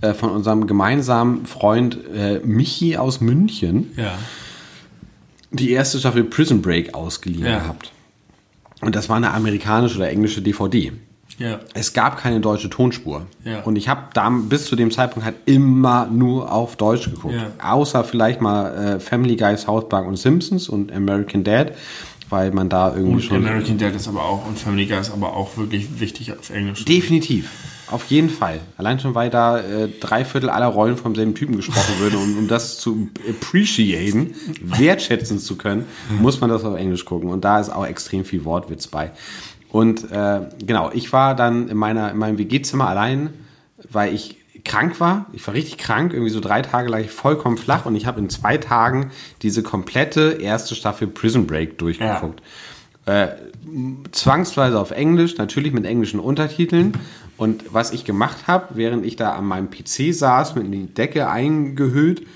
äh, von unserem gemeinsamen Freund äh, Michi aus München ja. die erste Staffel Prison Break ausgeliehen ja. gehabt. Und das war eine amerikanische oder englische DVD. Ja. Es gab keine deutsche Tonspur. Ja. Und ich habe bis zu dem Zeitpunkt halt immer nur auf Deutsch geguckt. Ja. Außer vielleicht mal äh, Family Guy, South Park und Simpsons und American Dad weil man da irgendwie und schon. American Dad ist aber auch und Family Guy ist aber auch wirklich wichtig auf Englisch. Definitiv. Auf jeden Fall. Allein schon, weil da äh, drei Viertel aller Rollen vom selben Typen gesprochen würden. Und um das zu appreciaten, wertschätzen zu können, muss man das auf Englisch gucken. Und da ist auch extrem viel Wortwitz bei. Und äh, genau, ich war dann in, meiner, in meinem WG-Zimmer allein, weil ich krank war. Ich war richtig krank, irgendwie so drei Tage lag ich vollkommen flach und ich habe in zwei Tagen diese komplette erste Staffel Prison Break durchgeguckt. Ja. Äh, zwangsweise auf Englisch, natürlich mit englischen Untertiteln. Und was ich gemacht habe, während ich da an meinem PC saß, mit die Decke eingehüllt,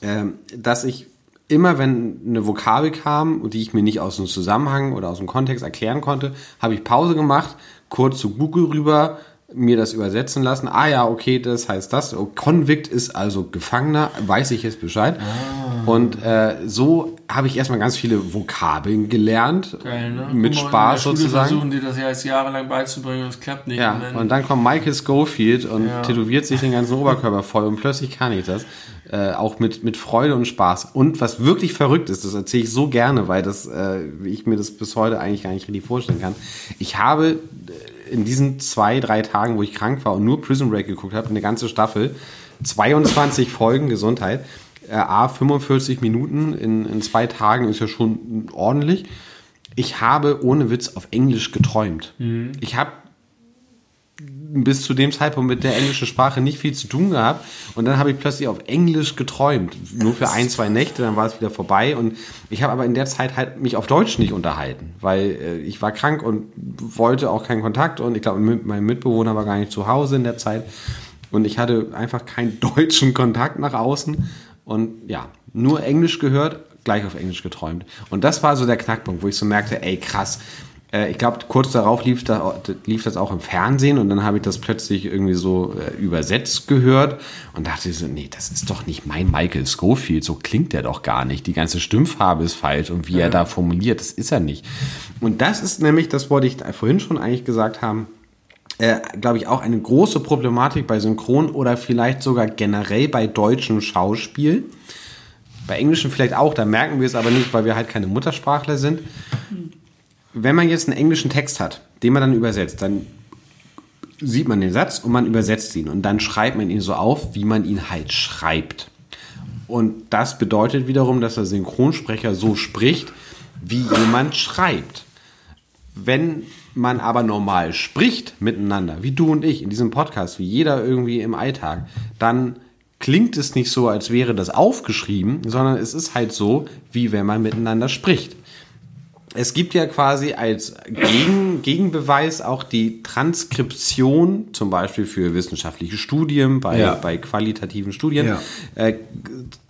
äh, dass ich immer, wenn eine Vokabel kam, die ich mir nicht aus dem Zusammenhang oder aus dem Kontext erklären konnte, habe ich Pause gemacht, kurz zu Google rüber, mir das übersetzen lassen. Ah ja, okay, das heißt das. Oh, Convict ist also Gefangener, weiß ich jetzt Bescheid. Ah. Und äh, so habe ich erstmal ganz viele Vokabeln gelernt. Geil, ne? Mit Guck Spaß in der sozusagen. versuchen die das ja jetzt jahrelang beizubringen und es klappt nicht. Ja, und dann kommt Michael Schofield und ja. tätowiert sich den ganzen Oberkörper voll und plötzlich kann ich das. Äh, auch mit, mit Freude und Spaß. Und was wirklich verrückt ist, das erzähle ich so gerne, weil das, äh, ich mir das bis heute eigentlich gar nicht richtig vorstellen kann. Ich habe in diesen zwei, drei Tagen, wo ich krank war und nur Prison Break geguckt habe, eine ganze Staffel, 22 Folgen Gesundheit, äh, A, 45 Minuten in, in zwei Tagen ist ja schon ordentlich. Ich habe ohne Witz auf Englisch geträumt. Mhm. Ich habe bis zu dem Zeitpunkt mit der englischen Sprache nicht viel zu tun gehabt. Und dann habe ich plötzlich auf Englisch geträumt. Nur für ein, zwei Nächte, dann war es wieder vorbei. Und ich habe aber in der Zeit halt mich auf Deutsch nicht unterhalten, weil äh, ich war krank und wollte auch keinen Kontakt. Und ich glaube, mein Mitbewohner war gar nicht zu Hause in der Zeit. Und ich hatte einfach keinen deutschen Kontakt nach außen. Und ja, nur Englisch gehört, gleich auf Englisch geträumt. Und das war so der Knackpunkt, wo ich so merkte, ey krass, ich glaube, kurz darauf lief, da, lief das auch im Fernsehen und dann habe ich das plötzlich irgendwie so äh, übersetzt gehört und dachte so, nee, das ist doch nicht mein Michael Schofield, so klingt der doch gar nicht. Die ganze Stimmfarbe ist falsch und wie ja. er da formuliert, das ist er nicht. Und das ist nämlich, das wollte ich vorhin schon eigentlich gesagt haben, äh, glaube ich, auch eine große Problematik bei Synchron oder vielleicht sogar generell bei deutschem Schauspiel. Bei Englischen vielleicht auch, da merken wir es aber nicht, weil wir halt keine Muttersprachler sind wenn man jetzt einen englischen Text hat, den man dann übersetzt, dann sieht man den Satz und man übersetzt ihn und dann schreibt man ihn so auf, wie man ihn halt schreibt. Und das bedeutet wiederum, dass der Synchronsprecher so spricht, wie jemand schreibt. Wenn man aber normal spricht miteinander, wie du und ich in diesem Podcast, wie jeder irgendwie im Alltag, dann klingt es nicht so, als wäre das aufgeschrieben, sondern es ist halt so, wie wenn man miteinander spricht. Es gibt ja quasi als Gegen, Gegenbeweis auch die Transkription, zum Beispiel für wissenschaftliche Studien, bei, ja. bei qualitativen Studien, ja. äh,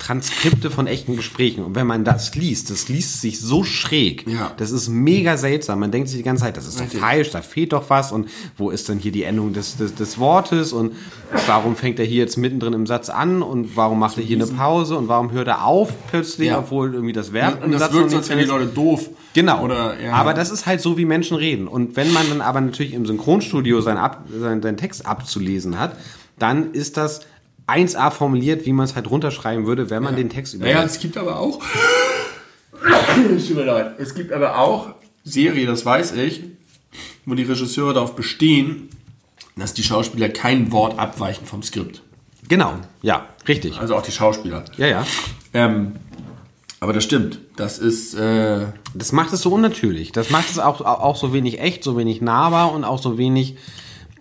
Transkripte von echten Gesprächen. Und wenn man das liest, das liest sich so schräg. Ja. Das ist mega seltsam. Man denkt sich die ganze Zeit, das ist doch falsch, da fehlt doch was. Und wo ist denn hier die Endung des, des, des Wortes? Und warum fängt er hier jetzt mittendrin im Satz an? Und warum macht er hier eine Pause? Und warum hört er auf plötzlich, obwohl irgendwie das Verb und, und das Satz wirkt, als wären die Leute doof. Genau. Oder, ja. Aber das ist halt so, wie Menschen reden. Und wenn man dann aber natürlich im Synchronstudio seinen, Ab, seinen, seinen Text abzulesen hat, dann ist das 1a formuliert, wie man es halt runterschreiben würde, wenn man ja. den Text übersetzt. Naja, es gibt aber auch. Es gibt aber auch Serie, das weiß ich, wo die Regisseure darauf bestehen, dass die Schauspieler kein Wort abweichen vom Skript. Genau, ja, richtig. Also auch die Schauspieler. Ja, ja. Ähm, aber das stimmt. Das ist. Äh das macht es so unnatürlich. Das macht es auch, auch so wenig echt, so wenig nahbar und auch so wenig.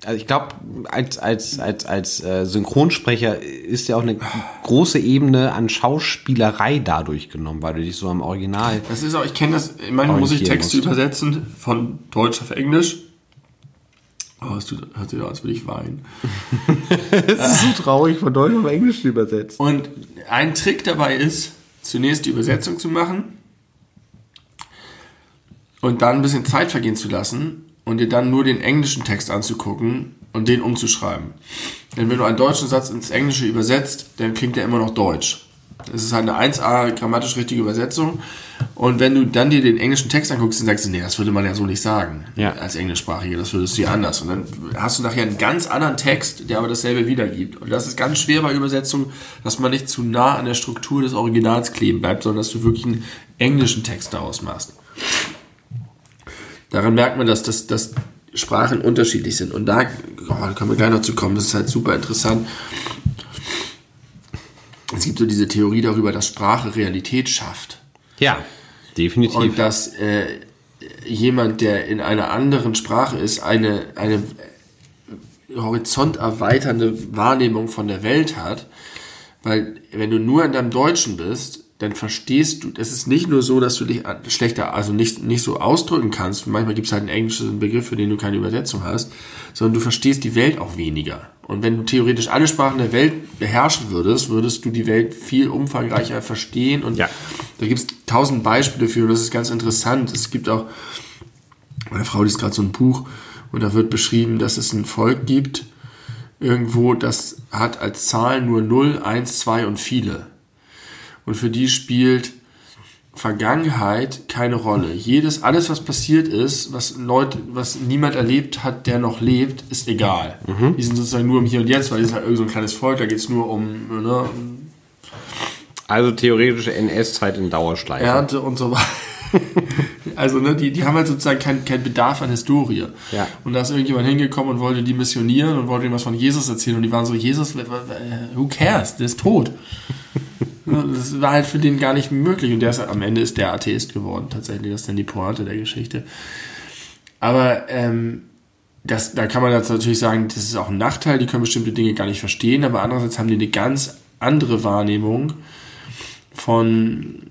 Also ich glaube, als, als, als, als äh, Synchronsprecher ist ja auch eine große Ebene an Schauspielerei dadurch genommen, weil du dich so am Original. Das ist auch, ich kenne das, manchmal muss ich Texte musst. übersetzen von Deutsch auf Englisch. Oh, es tut, hört sich an, als würde ich weinen. Es ist so traurig, von Deutsch auf Englisch zu übersetzen. Und ein Trick dabei ist, zunächst die Übersetzung zu machen und dann ein bisschen Zeit vergehen zu lassen und dir dann nur den englischen Text anzugucken und den umzuschreiben. Denn wenn du einen deutschen Satz ins Englische übersetzt, dann klingt er immer noch deutsch. Es ist halt eine 1a grammatisch richtige Übersetzung. Und wenn du dann dir den englischen Text anguckst, dann sagst du, nee, das würde man ja so nicht sagen. Ja. Als Englischsprachige, das würdest du ja anders. Und dann hast du nachher einen ganz anderen Text, der aber dasselbe wiedergibt. Und das ist ganz schwer bei Übersetzung, dass man nicht zu nah an der Struktur des Originals kleben bleibt, sondern dass du wirklich einen englischen Text daraus machst. Daran merkt man, dass, dass, dass Sprachen unterschiedlich sind. Und da, oh, da können wir gleich noch zu kommen, das ist halt super interessant es gibt so diese Theorie darüber, dass Sprache Realität schafft. Ja, definitiv. Und dass äh, jemand, der in einer anderen Sprache ist, eine, eine horizonterweiternde Wahrnehmung von der Welt hat. Weil wenn du nur in deinem Deutschen bist, dann verstehst du, es ist nicht nur so, dass du dich schlechter, also nicht, nicht so ausdrücken kannst, manchmal gibt es halt einen englischen Begriff, für den du keine Übersetzung hast, sondern du verstehst die Welt auch weniger. Und wenn du theoretisch alle Sprachen der Welt beherrschen würdest, würdest du die Welt viel umfangreicher verstehen. Und ja. da gibt es tausend Beispiele für, und das ist ganz interessant. Es gibt auch, meine Frau liest gerade so ein Buch, und da wird beschrieben, dass es ein Volk gibt, irgendwo, das hat als Zahl nur 0, 1, 2 und viele. Und für die spielt Vergangenheit keine Rolle. Jedes, alles, was passiert ist, was Leute, was niemand erlebt hat, der noch lebt, ist egal. Mhm. Die sind sozusagen nur im Hier und Jetzt, weil es halt irgend so ein kleines Volk, da geht es nur um, ne, also theoretische NS-Zeit in Dauerschleife. Ernte und so weiter. also, ne, die, die haben halt sozusagen keinen kein Bedarf an Historie. Ja. Und da ist irgendjemand hingekommen und wollte die missionieren und wollte ihnen was von Jesus erzählen und die waren so, Jesus, who cares? Der ist tot. Das war halt für den gar nicht möglich. Und der ist, am Ende ist der Atheist geworden, tatsächlich. Das ist dann die Pointe der Geschichte. Aber ähm, das, da kann man jetzt natürlich sagen, das ist auch ein Nachteil, die können bestimmte Dinge gar nicht verstehen, aber andererseits haben die eine ganz andere Wahrnehmung von,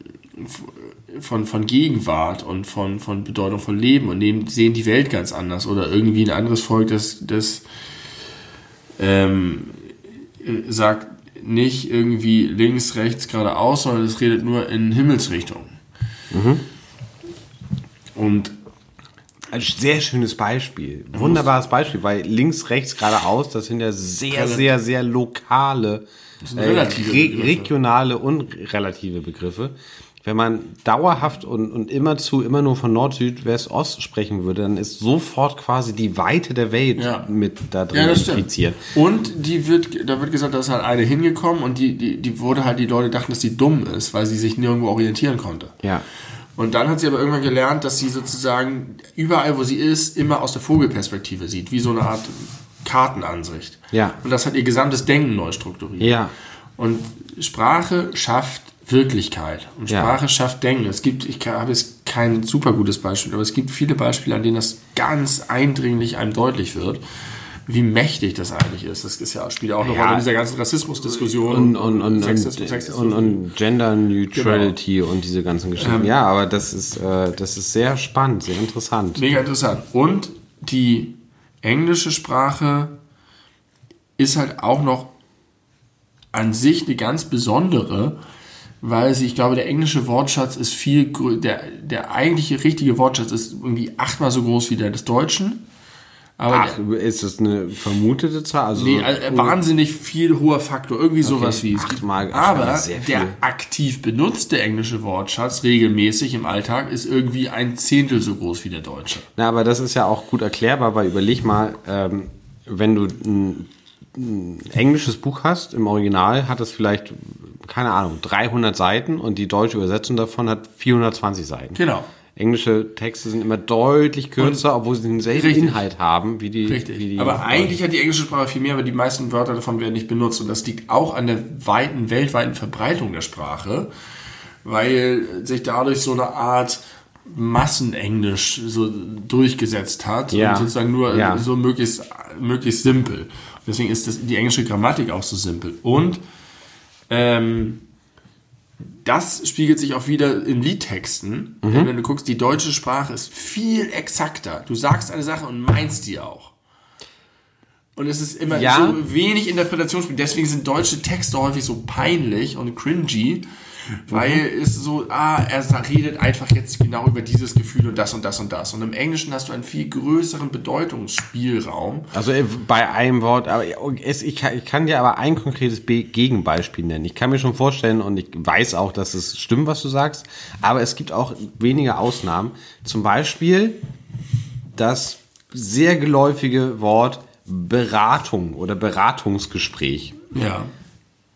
von, von Gegenwart und von, von Bedeutung von Leben und nehmen, sehen die Welt ganz anders. Oder irgendwie ein anderes Volk, das, das ähm, sagt, nicht irgendwie links, rechts, geradeaus, sondern es redet nur in Himmelsrichtung. Mhm. Und ein sehr schönes Beispiel. Wunderbares Beispiel, weil links, rechts, geradeaus, das sind ja sehr, sehr, sehr lokale, äh, re regionale und relative Begriffe wenn man dauerhaft und, und immerzu immer nur von Nord, Süd, West, Ost sprechen würde, dann ist sofort quasi die Weite der Welt ja. mit da drin ja, impliziert. Und die wird, da wird gesagt, da ist halt eine hingekommen und die, die, die wurde halt, die Leute dachten, dass sie dumm ist, weil sie sich nirgendwo orientieren konnte. Ja. Und dann hat sie aber irgendwann gelernt, dass sie sozusagen überall, wo sie ist, immer aus der Vogelperspektive sieht, wie so eine Art Kartenansicht. Ja. Und das hat ihr gesamtes Denken neu strukturiert. Ja. Und Sprache schafft Wirklichkeit. Und Sprache ja. schafft Denken. Es gibt, ich habe jetzt kein super gutes Beispiel, aber es gibt viele Beispiele, an denen das ganz eindringlich einem deutlich wird. wie mächtig das eigentlich ist. Das ist ja, spielt ja auch eine Ja. Rolle in dieser ganzen Rassismusdiskussion Und, und, und, Sexismus- Sexismus. und, und Gender Neutrality und diese ganzen Geschichten. Ähm. ja, aber das ist, äh, das ist sehr spannend, sehr interessant. Mega interessant. Und die englische Sprache ist halt auch noch an sich eine ganz besondere, weil sie, ich glaube, der englische Wortschatz ist viel größer, der, der eigentliche richtige Wortschatz ist irgendwie achtmal so groß wie der des Deutschen. Aber Ach, ist das eine vermutete Zahl? Also Nee, so- äh, wahnsinnig viel hoher Faktor, irgendwie sowas wie es. Achtmal, Aber der aktiv benutzte englische Wortschatz regelmäßig im Alltag ist irgendwie ein Zehntel so groß wie der deutsche. Na, aber das ist ja auch gut erklärbar, weil überleg mal, ähm, wenn du ein, ein englisches Buch hast, im Original hat es vielleicht, keine Ahnung, 300 Seiten und die deutsche Übersetzung davon hat 420 Seiten. Genau. Englische Texte sind immer deutlich kürzer, obwohl sie denselben Richtig. Inhalt haben wie die. Richtig. Wie die aber eigentlich hat die englische Sprache viel mehr, aber die meisten Wörter davon werden nicht benutzt. Und das liegt auch an der weiten, weltweiten Verbreitung der Sprache, weil sich dadurch so eine Art Massenenglisch so durchgesetzt hat Ja. und sozusagen nur Ja. so möglichst, möglichst simpel. Deswegen ist das, die englische Grammatik auch so simpel. Und ähm, das spiegelt sich auch wieder in Liedtexten. Mhm. Denn wenn du guckst, die deutsche Sprache ist viel exakter. Du sagst eine Sache und meinst die auch. Und es ist immer Ja. so wenig Interpretationsspiel. Deswegen sind deutsche Texte häufig so peinlich und cringy, weil Mhm. es so, ah, er redet einfach jetzt genau über dieses Gefühl und das und das und das. Und im Englischen hast du einen viel größeren Bedeutungsspielraum. Also äh, bei einem Wort, aber es, ich, kann, ich kann dir aber ein konkretes Be Gegenbeispiel nennen. Ich kann mir schon vorstellen und ich weiß auch, dass es stimmt, was du sagst, aber es gibt auch wenige Ausnahmen. Zum Beispiel das sehr geläufige Wort Beratung oder Beratungsgespräch. Ja.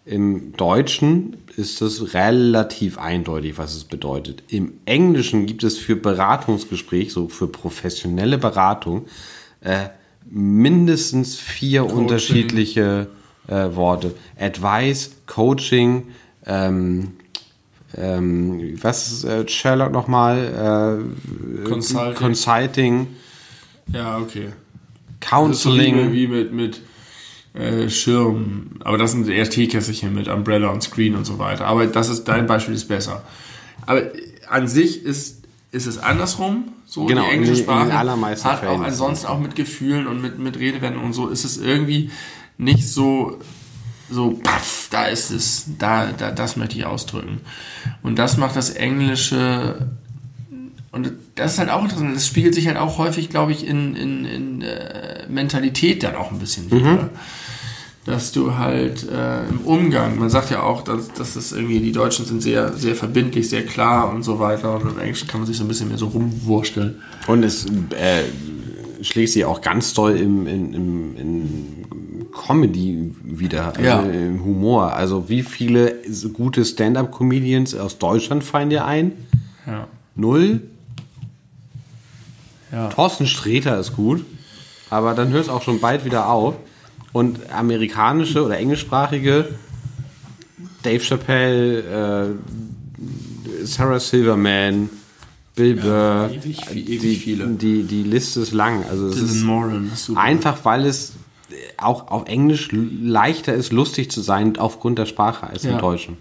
Im Deutschen ist es relativ eindeutig, was es bedeutet. Im Englischen gibt es für Beratungsgespräch, so für professionelle Beratung, äh, mindestens vier unterschiedliche äh, Worte. Advice, Coaching, ähm, ähm, was ist äh, Sherlock nochmal? Äh, Consulting. Consulting, Ja, okay. Ist so Counseling. wie mit, mit äh, Schirm. Aber das sind eher Teekässerchen mit Umbrella und Screen und so weiter. Aber das ist, dein Beispiel ist besser. Aber an sich ist, ist es andersrum. So Genau, die in englische in Sprache allermeisten hat auch ansonsten auch mit Gefühlen und mit, mit Redewendungen und so ist es irgendwie nicht so so, paff, da ist es, da, da, das möchte ich ausdrücken. Und das macht das Englische und das ist halt auch interessant. Das spiegelt sich halt auch häufig, glaube ich, in, in, in äh, Mentalität dann auch ein bisschen wieder. Dass du halt äh, im Umgang, man sagt ja auch, dass, dass das irgendwie, die Deutschen sind sehr, sehr verbindlich, sehr klar und so weiter. Und im Englischen kann man sich so ein bisschen mehr so rumwursteln. Und es äh, schlägt sich auch ganz doll im, in, im, in Comedy wieder, also Ja. im Humor. Also wie viele gute Stand-up-Comedians aus Deutschland fallen dir ein? Ja. Null. Ja. Thorsten Sträter ist gut, aber dann hört es auch schon bald wieder auf. Und amerikanische oder englischsprachige Dave Chappelle, äh, Sarah Silverman, Bill Burr, ewig- die. Die, die Liste ist lang. Also es ist Moran einfach, weil es auch auf Englisch leichter ist, lustig zu sein aufgrund der Sprache als im Ja. Deutschen.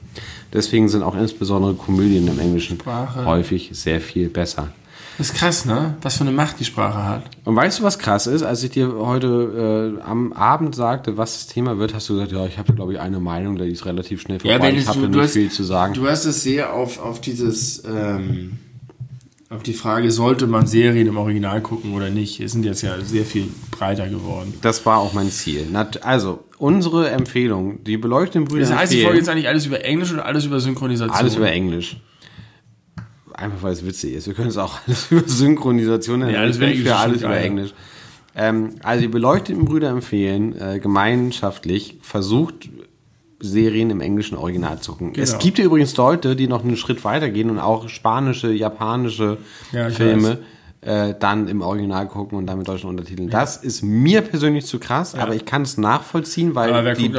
Deswegen sind auch insbesondere Komödien im Englischen Sprache. häufig sehr viel besser. Das ist krass, ne? Was für eine Macht die Sprache hat. Und weißt du, was krass ist? Als ich dir heute äh, am Abend sagte, was das Thema wird, hast du gesagt, ja, ich habe, glaube ich, eine Meinung, die ist relativ schnell vorbei. ich habe nicht viel zu sagen. Du hast es sehr auf, auf dieses, ähm, auf die Frage, sollte man Serien im Original gucken oder nicht? Wir sind jetzt ja sehr viel breiter geworden. Das war auch mein Ziel. Also, unsere Empfehlung, die beleuchteten Brüder Das heißt, die Folge jetzt eigentlich alles über Englisch oder alles über Synchronisation? Alles über Englisch. Einfach weil es witzig ist. Wir können es auch alles über Synchronisation nennen. Nee, alles Englisch für alles über. Englisch. Ähm, also die beleuchteten Brüder empfehlen, äh, gemeinschaftlich versucht, Serien im englischen Original zu gucken. Es Genau. gibt ja übrigens Leute, die noch einen Schritt weiter gehen und auch spanische, japanische Ja, Filme äh, dann im Original gucken und dann mit deutschen Untertiteln. Das ist mir persönlich zu krass, aber ich kann es nachvollziehen, weil die Be-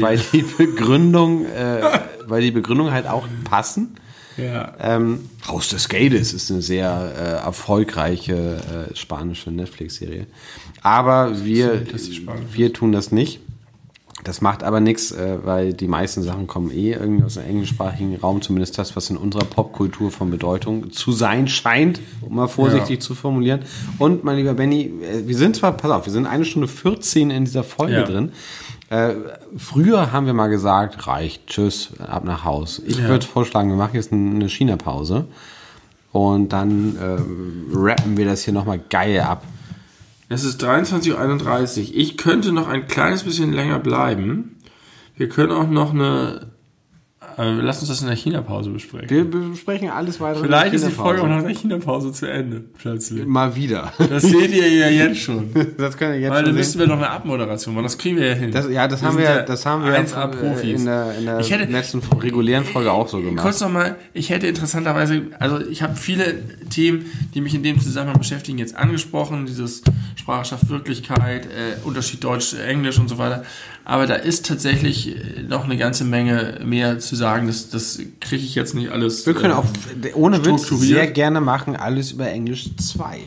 weil die Begründung, äh, weil die Begründung halt auch passen. Ja. Ähm, Haus des Geldes ist eine sehr äh, erfolgreiche äh, spanische Netflix-Serie. Aber wir, wir tun das nicht. Das macht aber nichts, äh, weil die meisten Sachen kommen eh irgendwie aus dem englischsprachigen Raum, zumindest das, was in unserer Popkultur von Bedeutung zu sein scheint, um mal vorsichtig ja. zu formulieren. Und mein lieber Benny, äh, wir sind zwar, pass auf, wir sind eine Stunde 14 in dieser Folge ja. drin. Äh, früher haben wir mal gesagt, reicht, tschüss, ab nach Haus. Ich ja. würde vorschlagen, wir machen jetzt eine China-Pause und dann äh, rappen wir das hier nochmal geil ab. Es ist 23.31 Uhr. Ich könnte noch ein kleines bisschen länger bleiben. Wir können auch noch eine lass uns das in der China-Pause besprechen. Wir besprechen alles weiter. Vielleicht ist die Folge auch nach der China-Pause zu Ende, plötzlich. Mal wieder. Das seht ihr ja jetzt schon. das können wir jetzt Weil dann müssten wir noch eine Abmoderation machen. Das kriegen wir ja hin. Das, ja, das wir haben wir, das haben wir Profis. in der, in der hätte, letzten regulären Folge auch so gemacht. Kurz nochmal, ich hätte interessanterweise, also ich habe viele Themen, die mich in dem Zusammenhang beschäftigen, jetzt angesprochen. Dieses Sprache schafft Wirklichkeit, äh, Unterschied Deutsch-Englisch und so weiter. Aber da ist tatsächlich äh, noch eine ganze Menge mehr zu sagen. Das, das kriege ich jetzt nicht alles. Wir können äh, auch ohne Witz sehr gerne machen, alles über Englisch 2.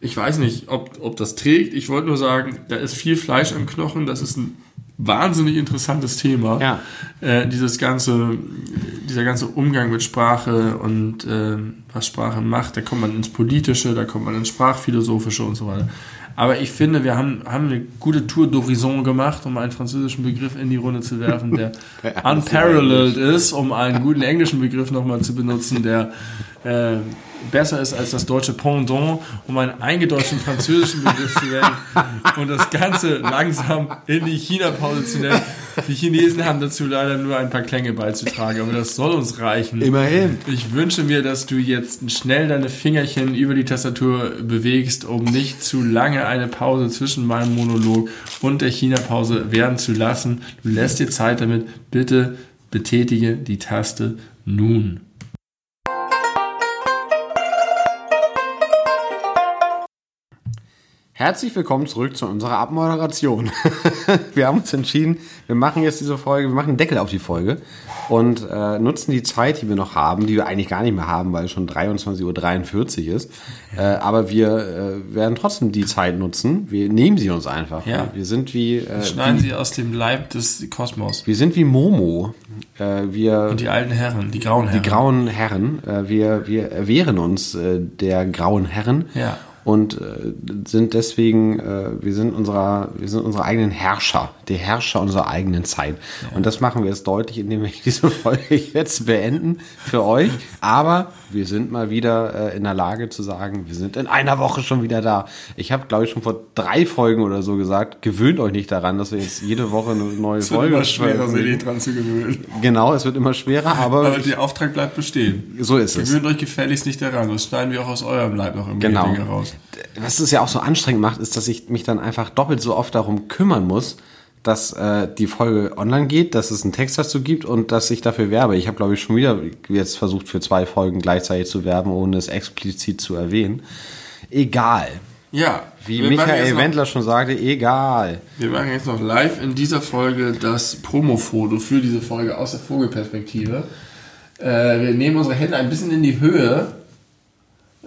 Ich weiß nicht, ob, ob das trägt. Ich wollte nur sagen, da ist viel Fleisch am Knochen. Das ist ein wahnsinnig interessantes Thema. Ja. Äh, dieses ganze, dieser ganze Umgang mit Sprache und äh, was Sprache macht, da kommt man ins Politische, da kommt man ins Sprachphilosophische und so weiter. Aber ich finde, wir haben, haben eine gute Tour d'horizon gemacht, um einen französischen Begriff in die Runde zu werfen, der unparalleled ist, um einen guten englischen Begriff nochmal zu benutzen, der äh, besser ist als das deutsche Pendant, um einen eingedeutschten französischen Begriff zu nennen und das Ganze langsam in die China-Pause zu nennen. Die Chinesen haben dazu leider nur ein paar Klänge beizutragen, aber das soll uns reichen. Immerhin. Ich wünsche mir, dass du jetzt schnell deine Fingerchen über die Tastatur bewegst, um nicht zu lange eine Pause zwischen meinem Monolog und der China-Pause werden zu lassen. Du lässt dir Zeit damit. Bitte betätige die Taste nun. Herzlich willkommen zurück zu unserer Abmoderation. wir haben uns entschieden, wir machen jetzt diese Folge, wir machen einen Deckel auf die Folge und äh, nutzen die Zeit, die wir noch haben, die wir eigentlich gar nicht mehr haben, weil es schon 23.43 Uhr ist. Äh, aber wir äh, werden trotzdem die Zeit nutzen. Wir nehmen sie uns einfach. Ja. Wir sind wie. Äh, schneiden wie, sie aus dem Leib des Kosmos. Wir sind wie Momo. Äh, wir, und die alten Herren, die grauen Herren. Die grauen Herren. Äh, wir, wir wehren uns äh, der grauen Herren. Ja und äh, sind deswegen, äh, wir sind unserer, wir sind unsere eigenen Herrscher, die Herrscher unserer eigenen Zeit. Ja. Und das machen wir jetzt deutlich, indem wir diese Folge jetzt beenden für euch. Aber wir sind mal wieder äh, in der Lage zu sagen, wir sind in einer Woche schon wieder da. Ich habe, glaube ich, schon vor drei Folgen oder so gesagt, gewöhnt euch nicht daran, dass wir jetzt jede Woche eine neue es Folge. Es wird immer schwerer, sich dran zu gewöhnen. Genau, es wird immer schwerer, aber. Aber der Auftrag bleibt bestehen. So ist Gewöhnt es. Gewöhnt euch gefälligst nicht daran. Das schneiden wir auch aus eurem Leib noch im genau. Meeting raus was es ja auch so anstrengend macht, ist, dass ich mich dann einfach doppelt so oft darum kümmern muss, dass äh, die Folge online geht, dass es einen Text dazu gibt und dass ich dafür werbe. Ich habe, glaube ich, schon wieder jetzt versucht, für zwei Folgen gleichzeitig zu werben, ohne es explizit zu erwähnen. Egal. Ja. Wie Michael Wendler schon sagte, egal. Wir machen jetzt noch live in dieser Folge das Promo-Foto für diese Folge aus der Vogelperspektive. Äh, wir nehmen unsere Hände ein bisschen in die Höhe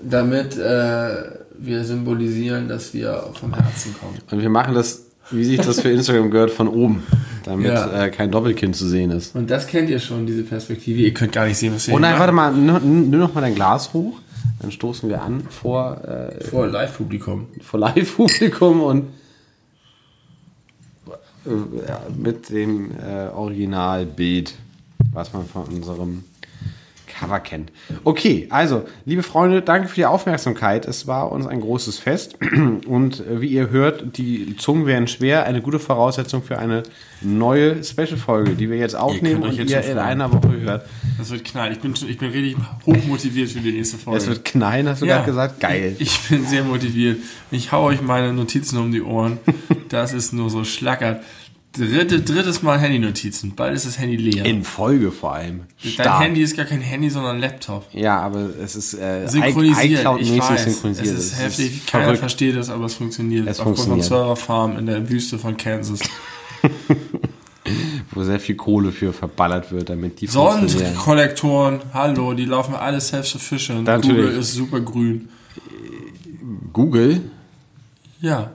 damit äh, wir symbolisieren, dass wir vom Herzen kommen. Und wir machen das, wie sich das für Instagram gehört, von oben, damit ja. äh, kein Doppelkinn zu sehen ist. Und das kennt ihr schon, diese Perspektive. Ihr könnt gar nicht sehen, was wir Oh nein, warte mal, nur noch mal dein Glas hoch. Dann stoßen wir an vor, äh, vor Live-Publikum. Vor Live-Publikum und äh, mit dem äh, Originalbild, was man von unserem Cover kennt. Okay, also, liebe Freunde, danke für die Aufmerksamkeit. Es war uns ein großes Fest. Und äh, wie ihr hört, die Zungen werden schwer. Eine gute Voraussetzung für eine neue Special-Folge, die wir jetzt aufnehmen ihr und ihr in einer Woche hört. Das wird knallen. Ich bin, ich bin richtig hochmotiviert für die nächste Folge. Es wird knallen, hast du ja, gerade gesagt? Geil. Ich bin sehr motiviert. Ich hau euch meine Notizen um die Ohren. Das ist nur so schlackert. Dritte, drittes Mal Handy-Notizen. Bald ist das Handy leer. In Folge vor allem. Stark. Dein Handy ist gar kein Handy, sondern ein Laptop. Ja, aber es ist äh, synchronisiert. iCloud-mäßig synchronisiert. Es ist heftig. Es ist Keiner verrückt. versteht es, aber es funktioniert. Es Aufgrund funktioniert. von Serverfarm in der Wüste von Kansas. wo sehr viel Kohle für verballert wird, damit die Sonnenkollektoren, hallo, die laufen alle self-sufficient. Google ist super grün. Google? Ja.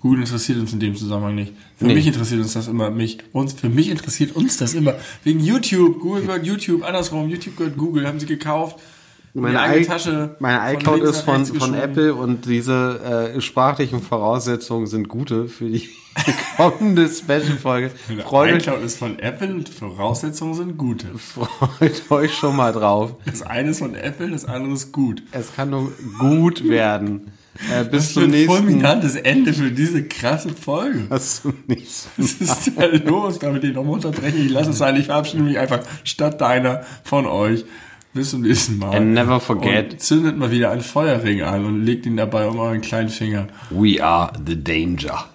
Google interessiert uns in dem Zusammenhang nicht. Für nee. mich interessiert uns das immer. Mich, uns, für mich interessiert uns das immer. Wegen YouTube. Google gehört YouTube. Andersrum. YouTube gehört Google. Haben sie gekauft. Meine, I Tasche meine iCloud ist von, von Apple und diese äh, sprachlichen Voraussetzungen sind gute für die kommende Special-Folge. iCloud ist von Apple und Voraussetzungen sind gute. Freut euch schon mal drauf. Das eine ist von Apple, das andere ist gut. Es kann nur gut werden. Äh, bis Was zum ein nächsten. fulminantes Ende für diese krasse Folge. Was zum nächsten. Was ist denn los, damit ich nochmal unterbreche? Ich lasse es sein. Ich verabschiede mich einfach statt deiner von euch. Bis zum nächsten Mal. And never forget. Und zündet mal wieder einen Feuerring an und legt ihn dabei um euren kleinen Finger. We are the danger.